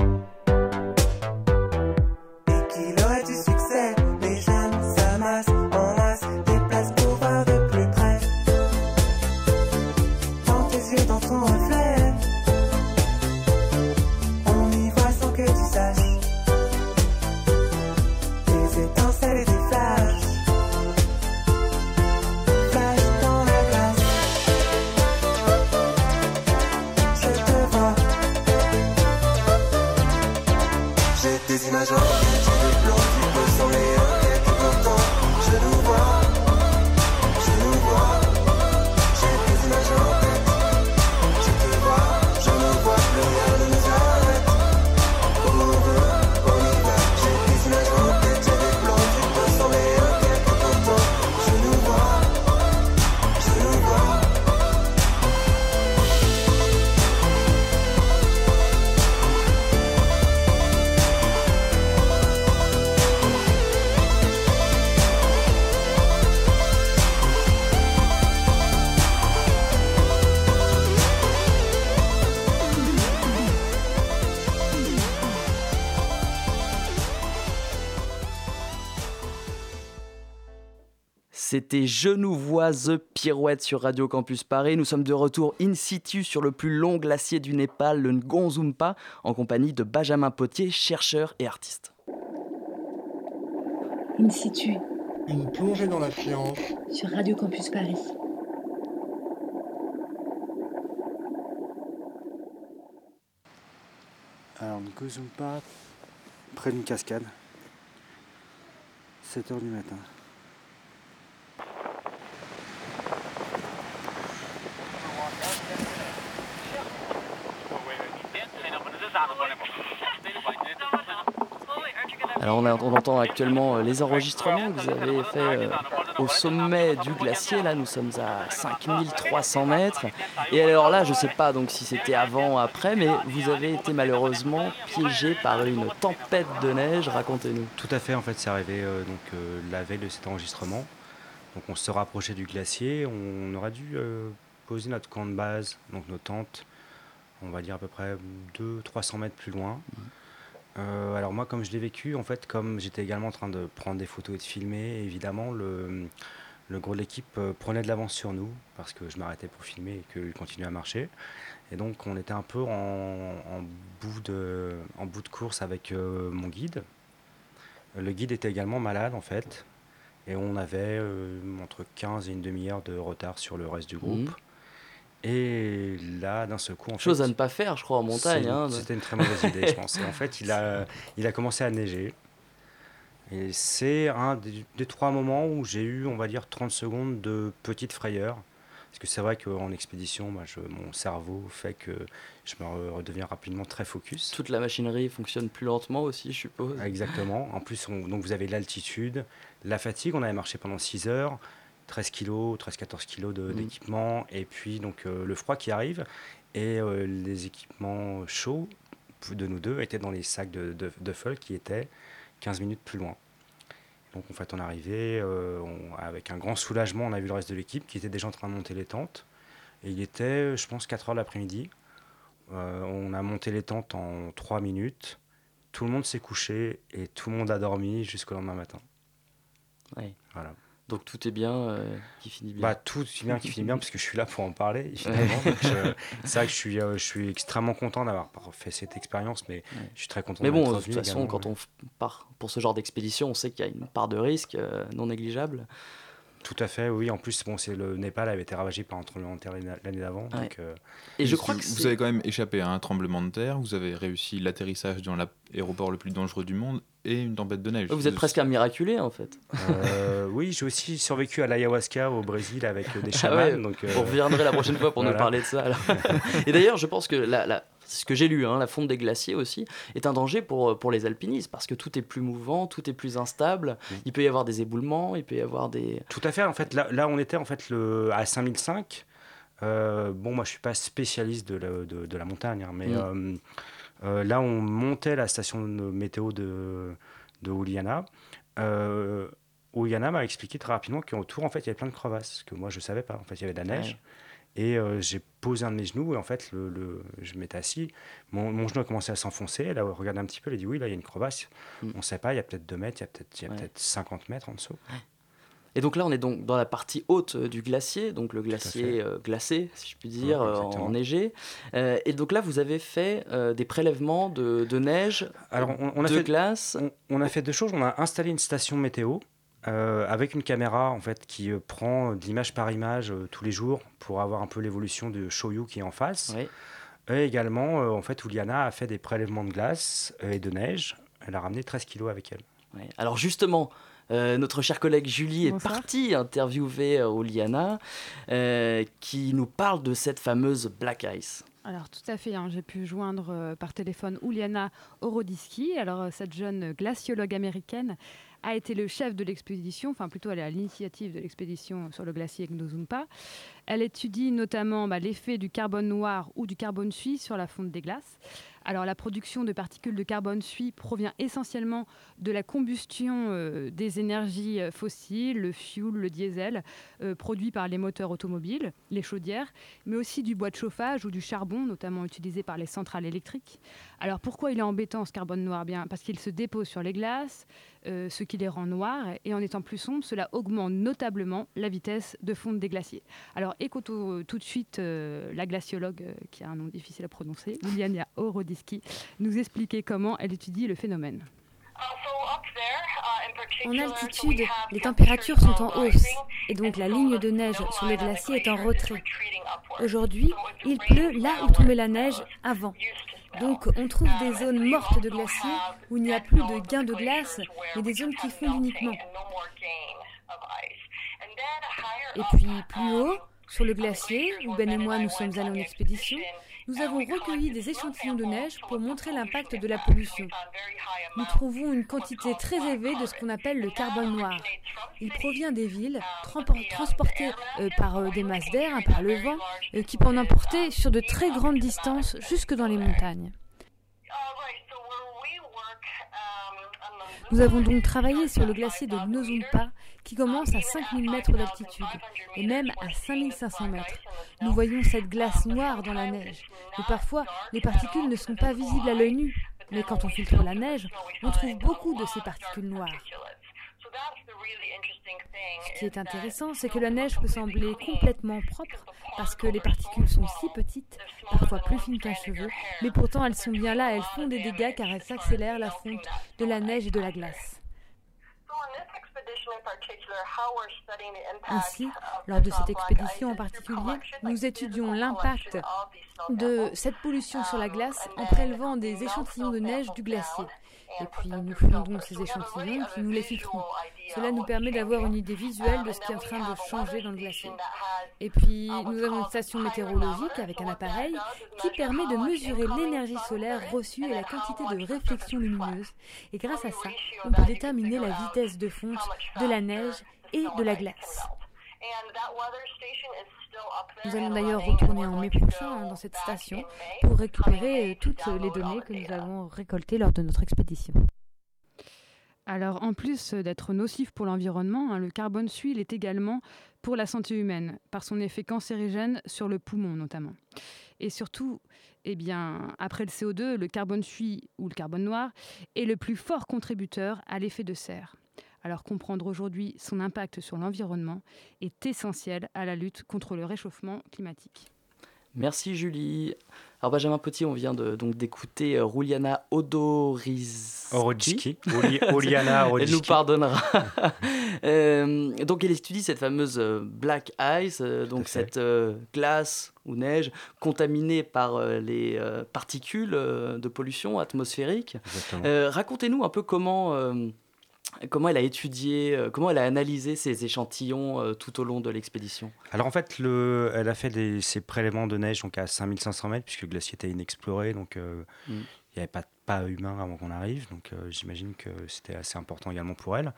C'était Je nous vois The Pirouette sur Radio Campus Paris. Nous sommes de retour in situ sur le plus long glacier du Népal, le Ngonzumpa, en compagnie de Benjamin Potier, chercheur et artiste. In situ Une plongée dans la science. sur Radio Campus Paris. Alors, Ngozumpa, près d'une cascade. 7h du matin. Alors on, a- on entend actuellement euh, les enregistrements que vous avez fait euh, au sommet du glacier. Là, nous sommes à 5300 mètres. Et alors là, je sais pas donc si c'était avant ou après, mais vous avez été malheureusement piégé par une tempête de neige. Racontez-nous. Tout à fait, en fait, c'est arrivé euh, donc, euh, la veille de cet enregistrement. Donc on se rapprochait du glacier, on aurait dû poser notre camp de base, donc nos tentes, on va dire à peu près 200-300 mètres plus loin. Euh, alors moi, comme je l'ai vécu, en fait, comme j'étais également en train de prendre des photos et de filmer, évidemment, le, le gros de l'équipe euh, prenait de l'avance sur nous, parce que je m'arrêtais pour filmer et qu'il continuait à marcher. Et donc on était un peu en, bout, de, course avec euh, mon guide. Le guide était également malade en fait. Et on avait entre 15 et une demi-heure de retard sur le reste du groupe. Mhm. Et là, d'un seul coup, en Chose fait, à ne pas faire, je crois, en montagne. hein. C'était une très mauvaise idée, je pense. Et en fait, il a, il a commencé à neiger. Et c'est un des, des trois moments où j'ai eu, on va dire, 30 secondes de petite frayeur. Parce que c'est vrai qu'en expédition, bah, je- mon cerveau fait que je me re- redeviens rapidement très focus. Toute la machinerie fonctionne plus lentement aussi, je suppose. Exactement. En plus, on- donc vous avez l'altitude, la fatigue. On avait marché pendant 6 heures, 13 kilos, 13-14 kilos de- Mhm. d'équipement, et puis donc euh, le froid qui arrive, et euh, les équipements chauds de nous deux étaient dans les sacs de, de, Duffel qui étaient 15 minutes plus loin. Donc en fait, on est arrivé euh, on- avec un grand soulagement. On a vu le reste de l'équipe qui était déjà en train de monter les tentes. Et il était, je pense, 4 heures de l'après-midi. Euh, on a monté les tentes en 3 minutes. Tout le monde s'est couché et tout le monde a dormi jusqu'au lendemain matin. Ouais. Voilà. Donc tout est bien, euh, qui finit bien. Bah, tout est bien qui finit bien parce que je suis là pour en parler finalement. Donc, c'est vrai que je suis, euh, je suis extrêmement content d'avoir fait cette expérience, mais je suis très content. Mais bon, de toute façon, également, quand on part pour ce genre d'expédition, on sait qu'il y a une part de risque euh, non négligeable. Tout à fait, oui. En plus, bon, c'est le Népal avait été ravagé par un tremblement de terre l'année d'avant. Ouais. euh, Et je crois que vous avez quand même échappé à un tremblement de terre, vous avez réussi l'atterrissage dans l'aéroport le plus dangereux du monde et une tempête de neige. Vous êtes presque un miraculé en fait. euh, oui, j'ai aussi survécu à l'ayahuasca au Brésil avec des Ah chamans. ouais, donc, euh, Vous reviendrez la prochaine fois pour nous parler de ça. alors. Et d'ailleurs, je pense que la, la- ce que j'ai lu, hein, la fonte des glaciers aussi, est un danger pour, pour les alpinistes parce que tout est plus mouvant, tout est plus instable. Il peut y avoir des éboulements, il peut y avoir des. Tout à fait. En fait, là, là on était en fait le, à 5005. Euh, bon, moi, je suis pas spécialiste de la, de, de la montagne, hein, mais Mm. euh, euh, là, on montait la station de météo de, de Ouliana. Euh, Ouliana m'a expliqué très rapidement qu'autour, en fait, il y avait plein de crevasses, que moi, je savais pas. En fait, il y avait de la neige. Et euh, j'ai posé un de mes genoux et en fait, le, le- je m'étais assis. Mon, mon genou a commencé à s'enfoncer. Elle a regardé un petit peu. Elle a dit Oui, là, il y a une crevasse. On ne sait pas. Il y a peut-être 2 mètres, il y a peut-être Mm. Ouais. peut-être 50 mètres en dessous. Et donc là, on est donc dans la partie haute euh, du glacier, donc le glacier euh, glacé, si je puis dire, Ouais, enneigé. Euh, et donc là, vous avez fait euh, des prélèvements de, de neige, Alors, on, on a de fait, glace. on, on a fait deux choses. On a installé une station météo euh, avec une caméra en fait qui euh, prend de l'image par image euh, tous les jours pour avoir un peu l'évolution de Shoyu qui est en face. Et également, euh, en fait, Uliana a fait des prélèvements de glace euh, et de neige. Elle a ramené 13 kilos avec elle. Alors justement, euh, notre chère collègue Julie est partie interviewer euh, Oliana, euh, qui nous parle de cette fameuse Black Ice. Alors tout à fait, hein, j'ai pu joindre euh, par téléphone Uliana Orodiski. Alors euh, cette jeune glaciologue américaine a été le chef de l'expédition, enfin plutôt elle est à l'initiative de l'expédition sur le glacier Gnozumpa. Elle étudie notamment bah, l'effet du carbone noir ou du carbone suie sur la fonte des glaces. Alors la production de particules de carbone suie provient essentiellement de la combustion euh, des énergies euh, fossiles, le fuel, le diesel, euh, produits par les moteurs automobiles, les chaudières, mais aussi du bois de chauffage ou du charbon, notamment utilisé par les centrales électriques. Alors pourquoi il est embêtant ce carbone noir? Bien parce qu'il se dépose sur les glaces, euh, ce qui les rend noirs, et en étant plus sombre, cela augmente notablement la vitesse de fonte des glaciers. Alors écoutons euh, tout de suite euh, la glaciologue, euh, qui a un nom difficile à prononcer, Juliana Orodiski, nous expliquer comment elle étudie le phénomène. En altitude, les températures sont en hausse et donc la ligne de neige sur le glacier est en retrait. Aujourd'hui, il pleut là où tombait la neige avant. Donc on trouve des zones mortes de glacier où il n'y a plus de gains de glace, mais des zones qui fondent uniquement. Et puis plus haut, sur le glacier, où Ben et moi nous sommes allés en expédition, nous avons recueilli des échantillons de neige pour montrer l'impact de la pollution. Nous trouvons une quantité très élevée de ce qu'on appelle le carbone noir. Il provient des villes, trampo- transporté euh, par euh, des masses d'air, hein, par le vent, euh, qui peut en emporter sur de très grandes distances jusque dans les montagnes. Nous avons donc travaillé sur le glacier de Gnozumpa qui commence à 5000 mètres d'altitude et même à 5500 mètres. Nous voyons cette glace noire dans la neige. Et parfois, les particules ne sont pas visibles à l'œil nu. Mais quand on filtre la neige, on trouve beaucoup de ces particules noires. Ce qui est intéressant, c'est que la neige peut sembler complètement propre parce que les particules sont si petites, parfois plus fines qu'un cheveu, mais pourtant elles sont bien là, elles font des dégâts car elles accélèrent la fonte de la neige et de la glace. Ainsi, lors de cette expédition en particulier, nous étudions l'impact de cette pollution sur la glace en prélevant des échantillons de neige du glacier. Et puis nous donc ces échantillons puis nous les filtrons. Cela nous permet d'avoir une idée visuelle de ce qui est en train de changer dans le glacier. Et puis nous avons une station météorologique avec un appareil qui permet de mesurer l'énergie solaire reçue et la quantité de réflexion lumineuse. Et grâce à ça, on peut déterminer la vitesse de fonte de la neige et de la glace. Nous allons d'ailleurs retourner en mai prochain hein, dans cette station pour récupérer toutes les données que nous avons récoltées lors de notre expédition. Alors, en plus d'être nocif pour l'environnement, hein, le carbone suie l'est également pour la santé humaine, par son effet cancérigène sur le poumon notamment. Et surtout, eh bien, après le CO2, le carbone suie ou le carbone noir est le plus fort contributeur à l'effet de serre. Alors comprendre aujourd'hui son impact sur l'environnement est essentiel à la lutte contre le réchauffement climatique. Merci Julie. Alors Benjamin Petit, on vient de, donc d'écouter euh, Rouliana Odorizki. Orodski. Oli- Oliana Elle nous pardonnera. Euh, donc elle étudie cette fameuse euh, black ice, euh, donc cette euh, glace ou neige contaminée par euh, les euh, particules euh, de pollution atmosphérique. Euh, Racontez-nous un peu comment, euh, comment elle a étudié, euh, comment elle a analysé ces échantillons euh, tout au long de l'expédition? Alors en fait, le, elle a fait des, ses prélèvements de neige donc à 5500 mètres, puisque le glacier était inexploré, donc euh, il Mm. n'y avait pas de pas humain avant qu'on arrive, donc j'imagine que c'était assez important également pour elle.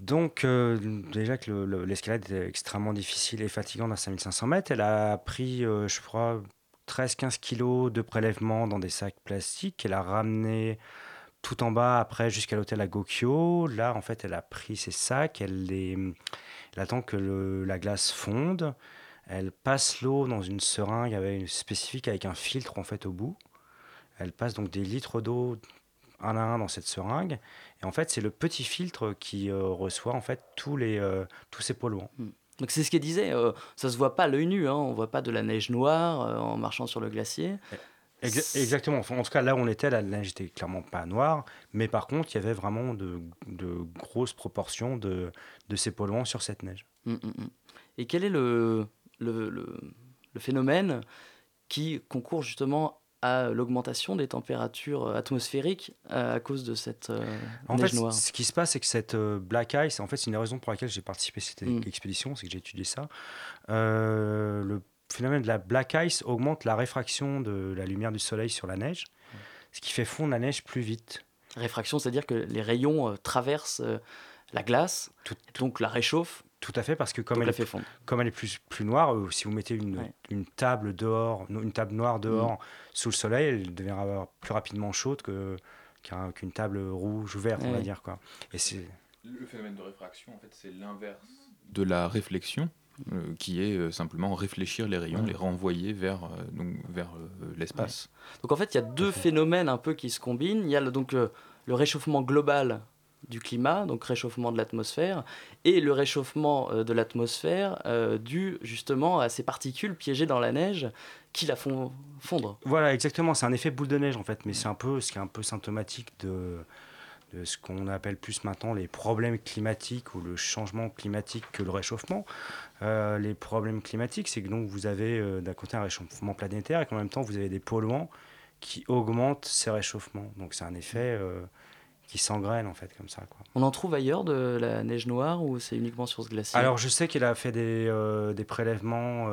Donc déjà que le- le- l'escalade était extrêmement difficile et fatigante à 5500 mètres, elle a pris, je crois, 13-15 kilos de prélèvements dans des sacs plastiques, elle a ramené tout en bas après jusqu'à l'hôtel à Gokyo. Là, en fait, elle a pris ses sacs, elle les... Elle attend que le- la glace fonde. Elle passe l'eau dans une seringue avec une spécifique avec un filtre en fait au bout. Elle passe donc des litres d'eau un à un dans cette seringue. Et en fait, c'est le petit filtre qui euh, reçoit en fait tous les euh, tous ces polluants. Donc c'est ce qu'elle disait, euh, ça se voit pas à l'œil nu, hein, on voit pas de la neige noire euh, en marchant sur le glacier. Exa- exactement. Enfin, en tout cas, là où on était, la neige était clairement pas noire, mais par contre, il y avait vraiment de, de grosses proportions de, de ces polluants sur cette neige. Mm, mm, mm. Et quel est le, le, le- le phénomène qui concourt justement à l'augmentation des températures atmosphériques euh, à cause de cette euh, En neige fait, noire? ce qui se passe, c'est que cette euh, black ice, en fait, c'est une des raisons pour laquelle j'ai participé à cette expédition, c'est que j'ai étudié ça. Euh, le phénomène de la black ice augmente la réfraction de la lumière du soleil sur la neige, ce qui fait fondre la neige plus vite. Réfraction, c'est-à-dire que les rayons euh, traversent euh, la glace, donc la réchauffent. Tout à fait, parce que comme, Donc elle, la est, fait fondre. comme elle est plus, plus noire, euh, si vous mettez une, Ouais. une table dehors, une table noire dehors Mm. sous le soleil, elle deviendra plus rapidement chaude que qu'un- qu'une table rouge ou verte, on va dire quoi. Et c'est Le phénomène de réfraction, en fait, c'est l'inverse de la réflexion, euh, qui est euh, simplement réfléchir les rayons, Ouais. les renvoyer vers, euh, donc, vers euh, l'espace. Donc en fait, il y a deux phénomènes un peu qui se combinent. Il y a le, donc euh, le réchauffement global du climat, donc réchauffement de l'atmosphère, et le réchauffement euh, de l'atmosphère euh, dû justement à ces particules piégées dans la neige qui la font fondre. Voilà, exactement. C'est un effet boule de neige en fait, mais c'est un peu ce qui est un peu symptomatique de, de ce qu'on appelle plus maintenant les problèmes climatiques ou le changement climatique que le réchauffement. Euh, les problèmes climatiques, c'est que donc vous avez euh, d'un côté un réchauffement planétaire et qu'en même temps vous avez des polluants qui augmentent ces réchauffements. Donc c'est un effet euh, qui s'engraine en fait comme ça. Quoi. On en trouve ailleurs de la neige noire ou c'est uniquement sur ce glacier? Alors je sais qu'elle a fait des, des prélèvements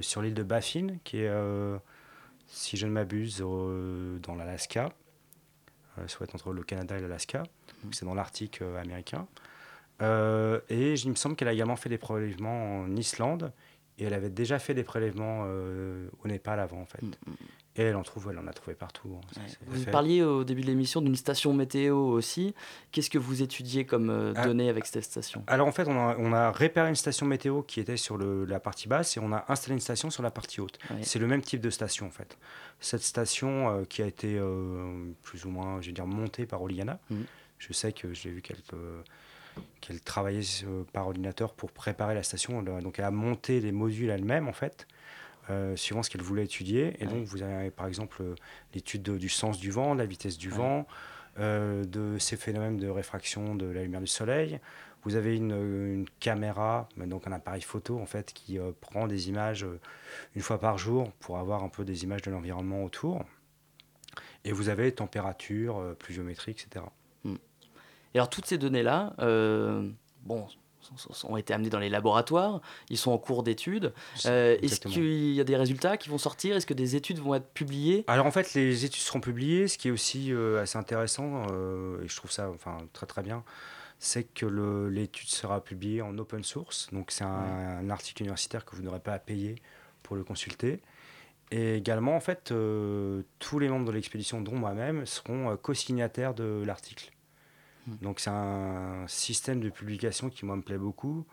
sur l'île de Baffin, qui est, si je ne m'abuse, dans l'Alaska, soit entre le Canada et l'Alaska, donc c'est dans l'Arctique euh, américain. Euh, et il me semble qu'elle a également fait des prélèvements en Islande, et elle avait déjà fait des prélèvements euh, au Népal avant en fait. Et elle en trouve, elle en a trouvé partout. hein. Ça, Vous fait. parliez au début de l'émission d'une station météo aussi. Qu'est-ce que vous étudiez comme euh, Ah. données avec cette station? Alors en fait, on a, on a une station météo qui était sur le- la partie basse et on a installé une station sur la partie haute. Ouais. C'est le même type de station en fait. Cette station euh, qui a été euh, plus ou moins, je veux dire, montée par Oliana. Mhm. Je sais que j'ai vu qu'elle peut- qu'elle travaillait par ordinateur pour préparer la station. Donc elle a monté les modules elle-même en fait. Euh, suivant ce qu'elle voulait étudier. Et donc, vous avez par exemple euh, l'étude de- du sens du vent, de la vitesse du Ouais. vent, euh, de ces phénomènes de réfraction de la lumière du soleil. Vous avez une, une caméra, mais donc un appareil photo en fait, qui euh, prend des images une fois par jour pour avoir un peu des images de l'environnement autour. Et vous avez température, pluviométrie, etc. Et alors toutes ces données-là, bon, ont été amenées dans les laboratoires, ils sont en cours d'études. Euh, Est-ce qu'il y a des résultats qui vont sortir? Est-ce que des études vont être publiées? Alors en fait, les études seront publiées. Ce qui est aussi euh, assez intéressant, euh, et je trouve ça enfin, très très bien, c'est que l'étude sera publiée en open source. Donc c'est un, un article universitaire que vous n'aurez pas à payer pour le consulter. Et également, en fait, tous les membres de l'expédition, dont moi-même, seront co-signataires de l'article. Donc c'est un système de publication qui, moi, me plaît beaucoup.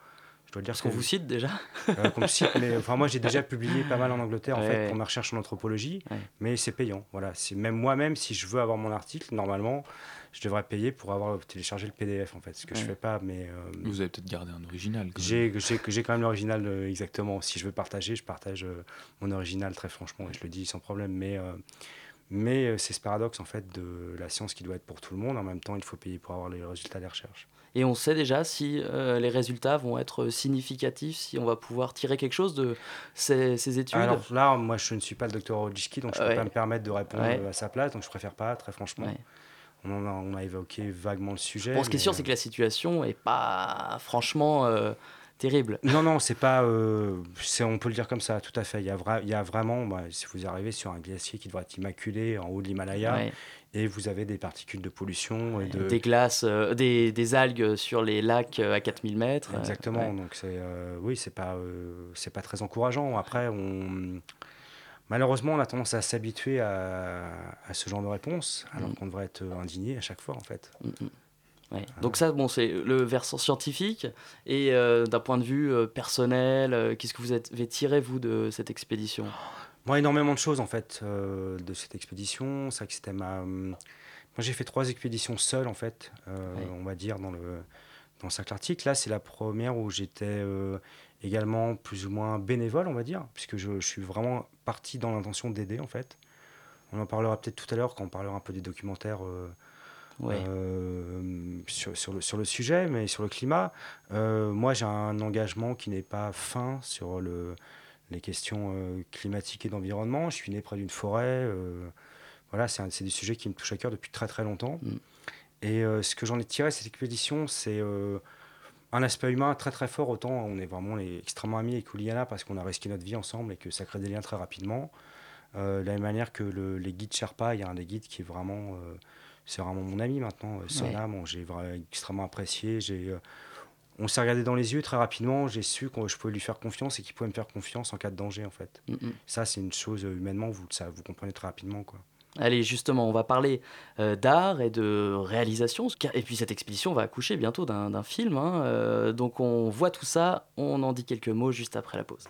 Je dois dire Parce qu'on vous cite déjà Euh, qu'on me cite, mais enfin moi j'ai déjà publié pas mal en Angleterre en Ouais, fait ouais. pour ma recherche en anthropologie, Ouais. mais c'est payant. Voilà, c'est même moi-même si je veux avoir mon article, normalement, je devrais payer pour avoir téléchargé le PDF en fait, ce que je Ouais. fais pas, mais euh, Vous avez peut-être gardé un original. j'ai j'ai j'ai quand même l'original euh, exactement. Si je veux partager, je partage euh, mon original très franchement et je le dis sans problème, mais euh, mais euh, c'est ce paradoxe en fait de la science qui doit être pour tout le monde. En même temps, il faut payer pour avoir les résultats des recherches. Et on sait déjà si euh, les résultats vont être significatifs, si on va pouvoir tirer quelque chose de ces, ces études. Alors là, moi, je ne suis pas le docteur Rodjiski, donc je ne peux pas me permettre de répondre Ouais. à sa place, donc je préfère pas, très franchement. Ouais. On, a, on a évoqué vaguement le sujet. Bon, ce qui est sûr, euh, c'est que la situation est pas franchement euh, terrible. Non, non, c'est pas. euh, on peut le dire comme ça, tout à fait. Il y a, vra- il y a vraiment. bah, si vous arrivez sur un glacier qui devrait être immaculé en haut de l'Himalaya, Ouais. et vous avez des particules de pollution et de. Des glaces, euh, des, des algues sur les lacs euh, à 4000 mètres. Exactement. ouais. Donc c'est euh, oui, c'est pas c'est pas très encourageant. Après, on malheureusement on a tendance à s'habituer à, à ce genre de réponse, alors Mm. qu'on devrait être indigné à chaque fois en fait. Ouais. Donc ça, bon, c'est le versant scientifique. Et euh, d'un point de vue euh, personnel, euh, qu'est-ce que vous avez tiré, vous, de cette expédition? Moi, énormément de choses en fait de cette expédition. C'est que c'était ma. hum, Moi, j'ai fait trois expéditions seul en fait, on va dire dans le dans arctique. Là, c'est la première où j'étais également plus ou moins bénévole, on va dire, puisque je, je suis vraiment parti dans l'intention d'aider en fait. On en parlera peut-être tout à l'heure quand on parlera un peu des documentaires. Euh, euh, sur, sur le, sur le sujet, mais sur le climat, euh, moi j'ai un engagement qui n'est pas fin sur le, les questions euh, climatiques et d'environnement. Je suis né près d'une forêt. voilà, c'est des sujets qui me touchent à cœur depuis très très longtemps. Et euh, ce que j'en ai tiré de cette expédition, c'est un aspect humain très très fort. Autant on est vraiment les- extrêmement amis avec Uliana parce qu'on a risqué notre vie ensemble et que ça crée des liens très rapidement. Euh, de la même manière que le- les guides Sherpa, il y a un des guides qui est vraiment, euh, c'est vraiment mon ami maintenant, euh, Sona, bon, j'ai extrêmement apprécié. J'ai, euh, on s'est regardé dans les yeux très rapidement. J'ai su que je pouvais lui faire confiance et qu'il pouvait me faire confiance en cas de danger en fait. Ça, c'est une chose euh, humainement, vous, ça, vous comprenez très rapidement quoi. Allez, justement, on va parler euh, d'art et de réalisation. Et puis cette expédition va accoucher bientôt d'un d'un film. hein, euh, donc on voit tout ça, on en dit quelques mots juste après la pause.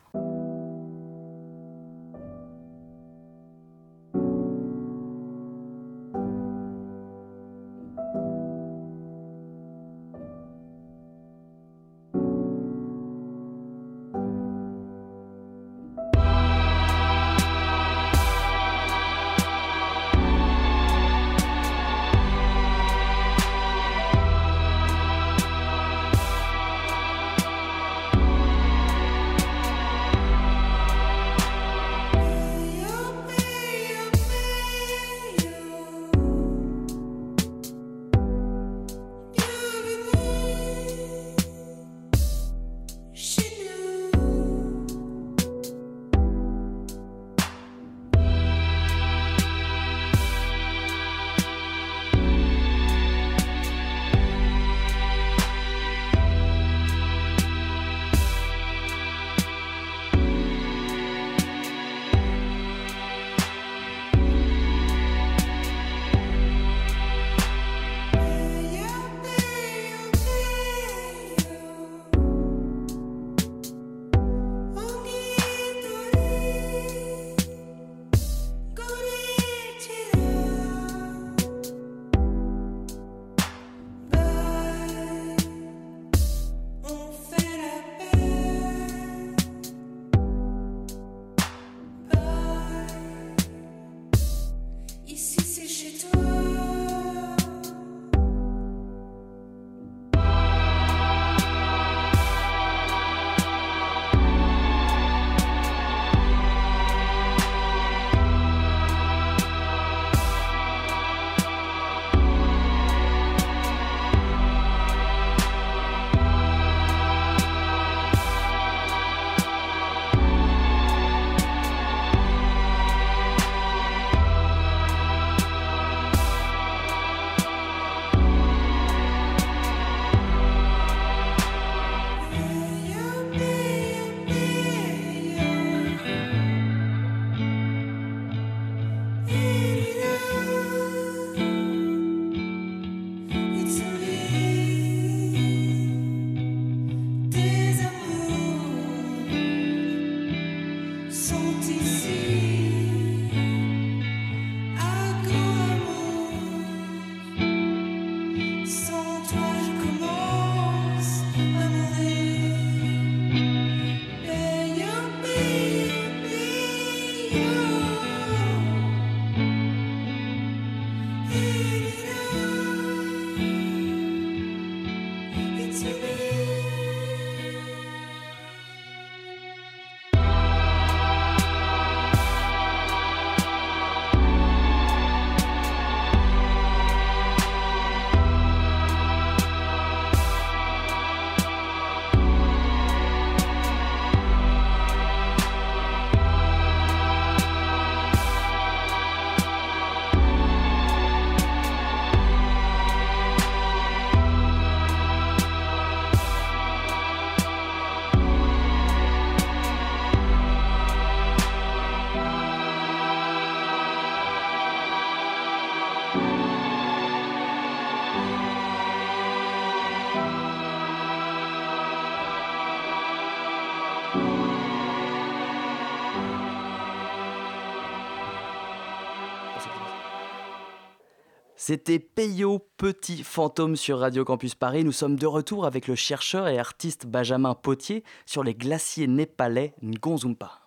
C'était Peyo Petit Fantôme sur Radio Campus Paris. Nous sommes de retour avec le chercheur et artiste Benjamin Potier sur les glaciers népalais Ngonzumpa.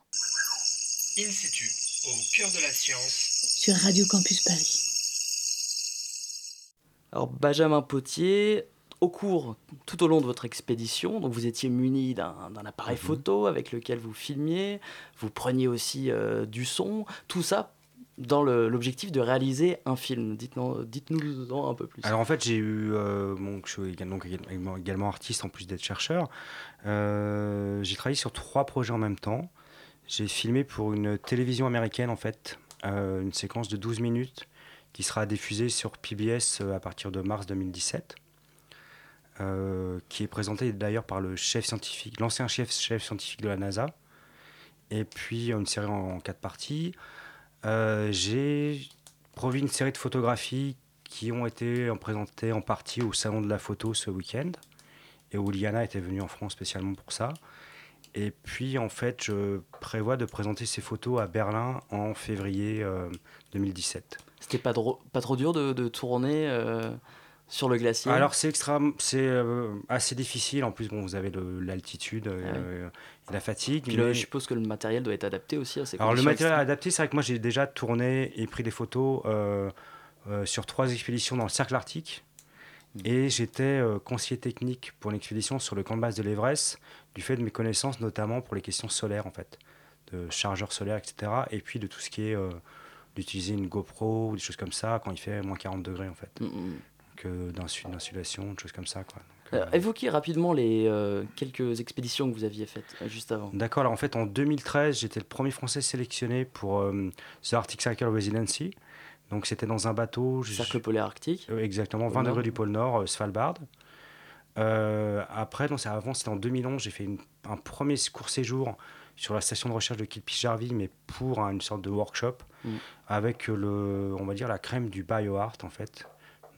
In situ, au cœur de la science. Sur Radio Campus Paris. Alors Benjamin Potier, au cours, tout au long de votre expédition, donc vous étiez muni d'un appareil photo avec lequel vous filmiez, vous preniez aussi euh, du son, tout ça dans l'objectif de réaliser un film. Dites-nous dites en un peu plus. Alors en fait, j'ai eu, euh, je suis également, artiste en plus d'être chercheur. Euh, j'ai travaillé sur trois projets en même temps. J'ai filmé pour une télévision américaine en fait euh, une séquence de 12 minutes qui sera diffusée sur PBS euh, à partir de mars 2017. euh, qui est présentée d'ailleurs par le chef scientifique, l'ancien chef, chef scientifique de la NASA. Et puis une série en quatre parties. Euh, j'ai produit une série de photographies qui ont été présentées en partie au Salon de la photo ce week-end. Et où Liana était venue en France spécialement pour ça. Et puis en fait, je prévois de présenter ces photos à Berlin en février euh, 2017. C'était pas, pas trop dur de, de tourner euh, sur le glacier Alors c'est extra, c'est euh, assez difficile. En plus, bon, vous avez l'altitude euh, et la fatigue. Puis le- mais- je suppose que le matériel doit être adapté aussi à ces Alors le conditions matériel extrêmes. adapté, c'est vrai que moi j'ai déjà tourné et pris des photos euh, sur trois expéditions dans le cercle arctique. Et j'étais conseiller technique pour une expédition sur le camp de base de l'Everest, du fait de mes connaissances notamment pour les questions solaires en fait, de chargeurs solaires, etc. Et puis de tout ce qui est d'utiliser une GoPro ou des choses comme ça quand il fait moins 40 degrés en fait. Mm, Euh, d'insulation, des choses comme ça. Quoi. Donc, Euh, évoquez rapidement les euh, quelques expéditions que vous aviez faites euh, juste avant. D'accord, alors en fait en 2013, j'étais le premier Français sélectionné pour euh, The Arctic Circle Residency. Donc c'était dans un bateau. Cercle polaire arctique. Euh, exactement, Pôle 20 Nord. degrés du pôle Nord, euh, Svalbard. Euh, après, non, avant, c'était en 2011, j'ai fait une- un premier court séjour sur la station de recherche de Kilpisjärvi, mais pour un- une sorte de workshop Mm. avec le, on va dire la crème du bioart en fait.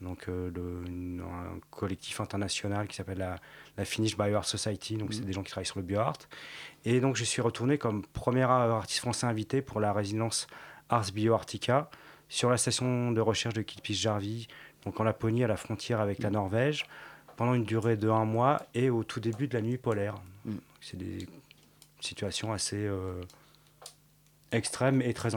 Donc euh, le- une- un collectif international qui s'appelle la, la Finnish Bioart Society, donc c'est des gens qui travaillent sur le bioart. Et donc je suis retourné comme premier artiste français invité pour la résidence Ars Bioartica sur la station de recherche de Kilpisjärvi, donc en Laponie à la frontière avec la Norvège, pendant une durée de un mois et au tout début de la nuit polaire. Mm. C'est des situations assez euh, extrêmes et très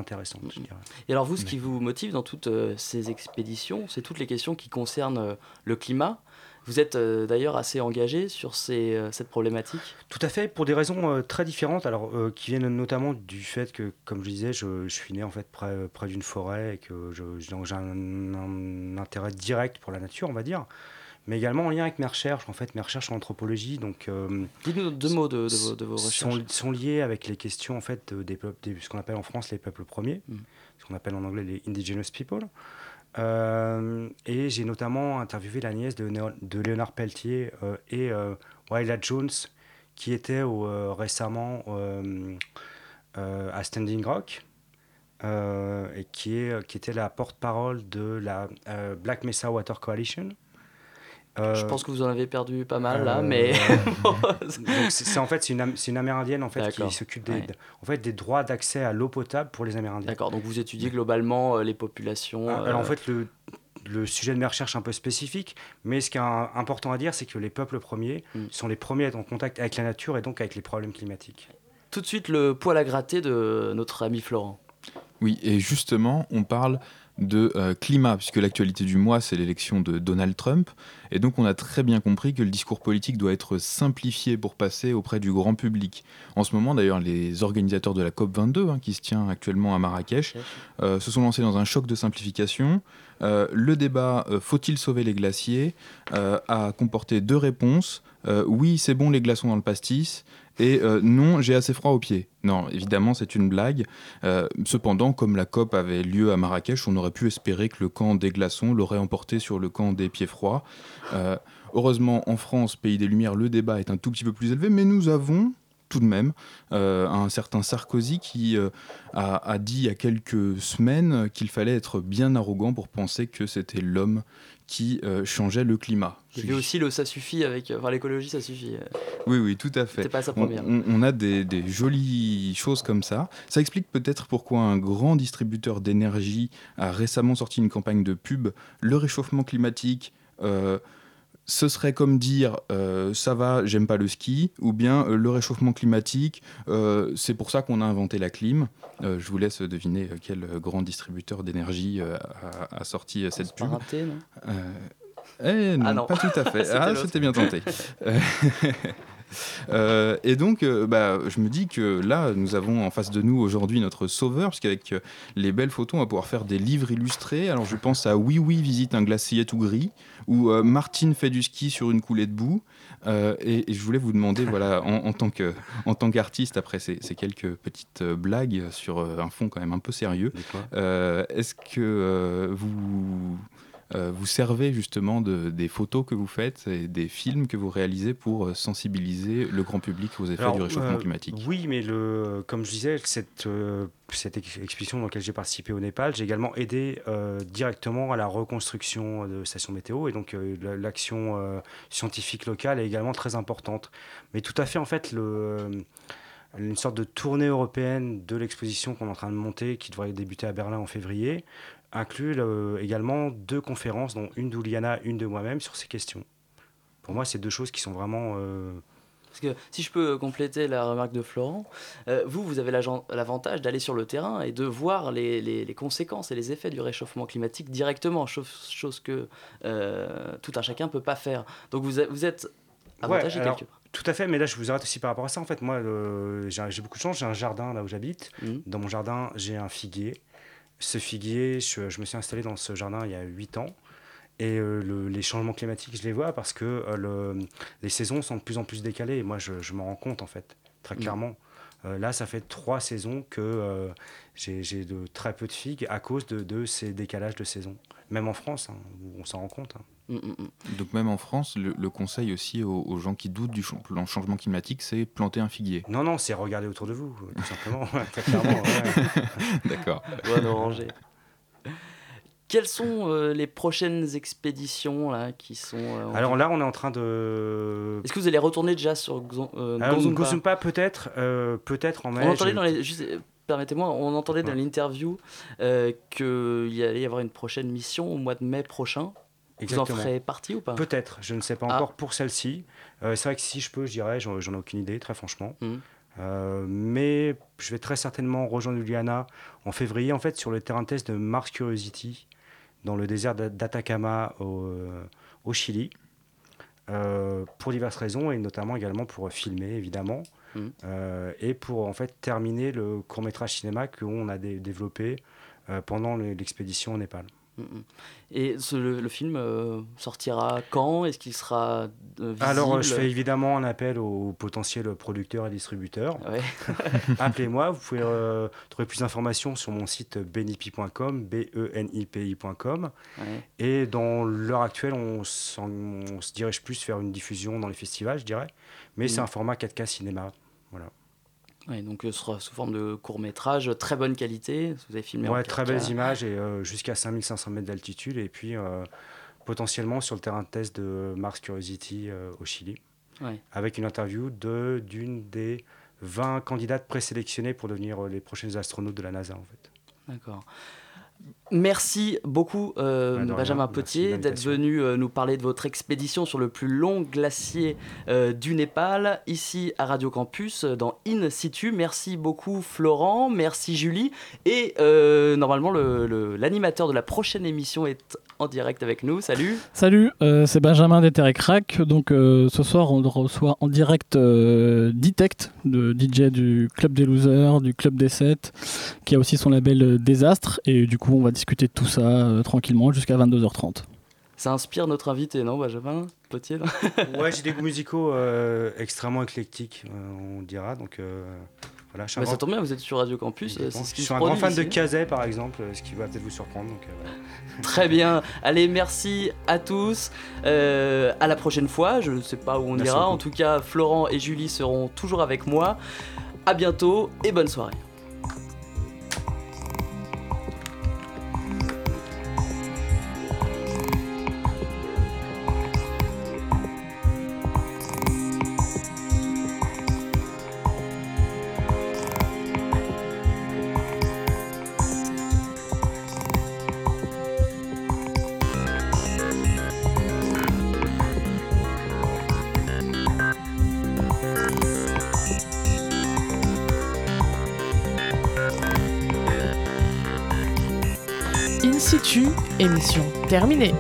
je dirais. Et alors vous, ce qui vous motive dans toutes euh, ces expéditions, c'est toutes les questions qui concernent euh, le climat. Vous êtes euh, d'ailleurs assez engagé sur ces, euh, cette problématique. Tout à fait, pour des raisons euh, très différentes, alors qui viennent notamment du fait que, comme je disais, je, je suis né en fait près, près d'une forêt et que j'ai un, un intérêt direct pour la nature, on va dire, mais également en lien avec mes recherches. En fait, mes recherches en anthropologie, donc euh, Dites-nous deux mots de, de vos, de vos sont, recherches. sont liées avec les questions en fait de- des peuples, des- ce qu'on appelle en France les peuples premiers, Mm. ce qu'on appelle en anglais les indigenous people. Euh, et j'ai notamment interviewé la nièce de, de Léonard Pelletier euh, et Wyla Jones, qui était au, récemment à Standing Rock. euh, et qui, est, qui était la porte-parole de la euh, Black Mesa Water Coalition. Euh, Je pense que vous en avez perdu pas mal là, euh, mais c'est en fait c'est une, une amérindienne en fait qui s'occupe des, Ouais. en fait des droits d'accès à l'eau potable pour les Amérindiens. D'accord, donc vous étudiez globalement euh, les populations. Ah, Alors en fait le, le sujet de mes recherches est un peu spécifique, mais ce qui est un- important à dire c'est que les peuples premiers Mm. sont les premiers à être en contact avec la nature et donc avec les problèmes climatiques. Tout de suite le poil à gratter de notre ami Florent. Oui, et justement, on parle de euh, climat, puisque l'actualité du mois, c'est l'élection de Donald Trump. Et donc, on a très bien compris que le discours politique doit être simplifié pour passer auprès du grand public. En ce moment, d'ailleurs, les organisateurs de la COP22, hein, qui se tient actuellement à Marrakech, euh, se sont lancés dans un choc de simplification. Euh, le débat Faut-il sauver les glaciers a comporté deux réponses. Oui, c'est bon les glaçons dans le pastis. Et euh, non, j'ai assez froid aux pieds. Non, évidemment, c'est une blague. Euh, cependant, comme la COP avait lieu à Marrakech, on aurait pu espérer que le camp des glaçons l'aurait emporté sur le camp des pieds froids. Euh, heureusement, en France, pays des Lumières, le débat est un tout petit peu plus élevé, mais nous avons tout de même un certain Sarkozy qui a, a dit il y a quelques semaines qu'il fallait être bien arrogant pour penser que c'était l'homme qui euh, changeait le climat. J'ai vu aussi le ça suffit avec. Enfin, l'écologie, ça suffit. euh. Oui, oui, tout à fait. Pas sa On- première. On, on a des, des jolies choses comme ça. Ça explique peut-être pourquoi un grand distributeur d'énergie a récemment sorti une campagne de pub. Le réchauffement climatique, euh, ce serait comme dire euh, ça va, j'aime pas le ski, ou bien euh, le réchauffement climatique, euh, c'est pour ça qu'on a inventé la clim. Euh, je vous laisse deviner quel grand distributeur d'énergie euh, a, a sorti cette pub. raté, non? Euh, eh non, Ah non. pas tout à fait. C'était ah, c'était bien tenté. Euh, et donc, euh, bah, je me dis que là, nous avons en face de nous aujourd'hui notre sauveur, puisqu'avec euh, les belles photos, on va pouvoir faire des livres illustrés. Alors, je pense à Oui Oui visite un glacier tout gris, ou euh, Martine fait du ski sur une coulée de boue. Et, et je voulais vous demander, voilà, en, en tant que- en tant qu'artiste, après ces, ces quelques petites blagues sur un fond quand même un peu sérieux, est-ce que vous vous servez justement de, des photos que vous faites et des films que vous réalisez pour euh, sensibiliser le grand public aux effets Alors, du réchauffement euh, climatique. Oui, mais le, comme je disais, cette, euh, cette ex- expédition dans laquelle j'ai participé au Népal, j'ai également aidé euh, directement à la reconstruction de stations météo et donc euh, la- l'action euh, scientifique locale est également très importante. Mais tout à fait, en fait, le, une sorte de tournée européenne de l'exposition qu'on est en train de monter, qui devrait débuter à Berlin en février, inclut euh, également deux conférences, dont une d'Uliana, une de moi-même, sur ces questions. Pour moi, c'est deux choses qui sont vraiment... euh, Parce que si je peux compléter la remarque de Florent, euh, vous, vous avez l'avantage d'aller sur le terrain et de voir les, les- les conséquences et les effets du réchauffement climatique directement, chose, chose que euh, tout un chacun ne peut pas faire. Donc vous, êtes- vous êtes avantagé Ouais, alors, quelque part. Tout à fait, mais là je vous arrête aussi par rapport à ça. En fait, moi, j'ai beaucoup de chance, j'ai un jardin là où j'habite. Mhm. Dans mon jardin, j'ai un figuier. Ce figuier, je, je me suis installé dans ce jardin il y a 8 ans. Et euh, le- les changements climatiques, je les vois parce que euh, le- les saisons sont de plus en plus décalées. Et moi, je, je m'en rends compte, en fait, très Mhm. clairement. Euh, là, ça fait trois saisons que j'ai j'ai de très peu de figues à cause de, de ces décalages de saison. Même en France, hein, où on s'en rend compte. hein. Donc même en France, le, le conseil aussi aux, aux gens qui doutent du ch- changement climatique, c'est planter un figuier. Non, non, c'est regarder autour de vous, tout simplement. très clairement. ouais. D'accord. Bonne orangée. Quelles sont euh, les prochaines expéditions là, qui sont... euh, Alors là, on est en train de. Est-ce que vous allez retourner déjà sur euh, Alors, Gonzumpa Gozumpa, peut-être, euh, peut-être en mai. On entendait je- dans les, juste, euh, permettez-moi, on entendait dans l'interview euh, qu'il allait y avoir une prochaine mission au mois de mai prochain. Vous en Exactement. ferez partie ou pas? Peut-être, je ne sais pas Ah. encore pour celle-ci. Euh, c'est vrai que si je peux, je dirais, j'en ai aucune idée, très franchement. Euh, mais je vais très certainement rejoindre Juliana en février, en fait, sur le terrain de test de Mars Curiosity, dans le désert d'A- d'Atacama au, euh, au Chili, euh, pour diverses raisons, et notamment également pour filmer, évidemment, euh, et pour en fait terminer le court-métrage cinéma qu'on a dé- développé pendant le- l'expédition au Népal. Mm, mm. Et ce- le, le film euh, sortira quand? Est-ce qu'il sera euh, visible? Alors, je fais évidemment un appel aux potentiels producteurs et distributeurs. Ouais. Appelez-moi, vous pouvez euh, trouver plus d'informations sur mon site benipi.com, B-E-N-I-P-I.com. Ouais. Et dans l'heure actuelle, on, se dirige plus vers une diffusion dans les festivals, je dirais. Mais c'est Mhm. un format 4K cinéma. Voilà. Ouais, donc euh, ce sera sous forme de court métrage, très bonne qualité. Vous avez filmé en Ouais, très 4K. belles images et euh, jusqu'à 5500 mètres d'altitude. Et puis, euh, potentiellement sur le terrain de test de Mars Curiosity euh, au Chili. Ouais. Avec une interview de- d'une des 20 candidates présélectionnées pour devenir euh, les prochaines astronautes de la NASA, en fait. D'accord. Merci beaucoup, euh, rien. Benjamin Potier, d'être venu euh, nous parler de votre expédition sur le plus long glacier euh, du Népal, ici à Radio Campus, dans In Situ. Merci beaucoup, Florent. Merci, Julie. Et euh, normalement, le- le- l'animateur de la prochaine émission est en direct avec nous. Salut. Salut, euh, c'est Benjamin d'Ether Crack. Donc euh, ce soir, on reçoit en direct euh, Detect, de DJ du Club des Losers, du Club des 7, qui a aussi son label Désastre. Et du coup, on va discuter de tout ça euh, tranquillement jusqu'à 22h30. Ça inspire notre invité, non, Benjamin Potier ouais, j'ai des goûts musicaux euh, extrêmement éclectiques, euh, on dira. Donc euh, voilà, je suis un Bah, ça grand- tombe bien, vous êtes sur Radio Campus. euh, je suis un grand fan de. Kazay, par exemple, ce qui va peut-être vous surprendre. Donc, euh. Très bien. Allez, merci à tous. Euh, à la prochaine fois. Je ne sais pas où on Merci ira. beaucoup. En tout cas, Florent et Julie seront toujours avec moi. À bientôt et bonne soirée. Terminée.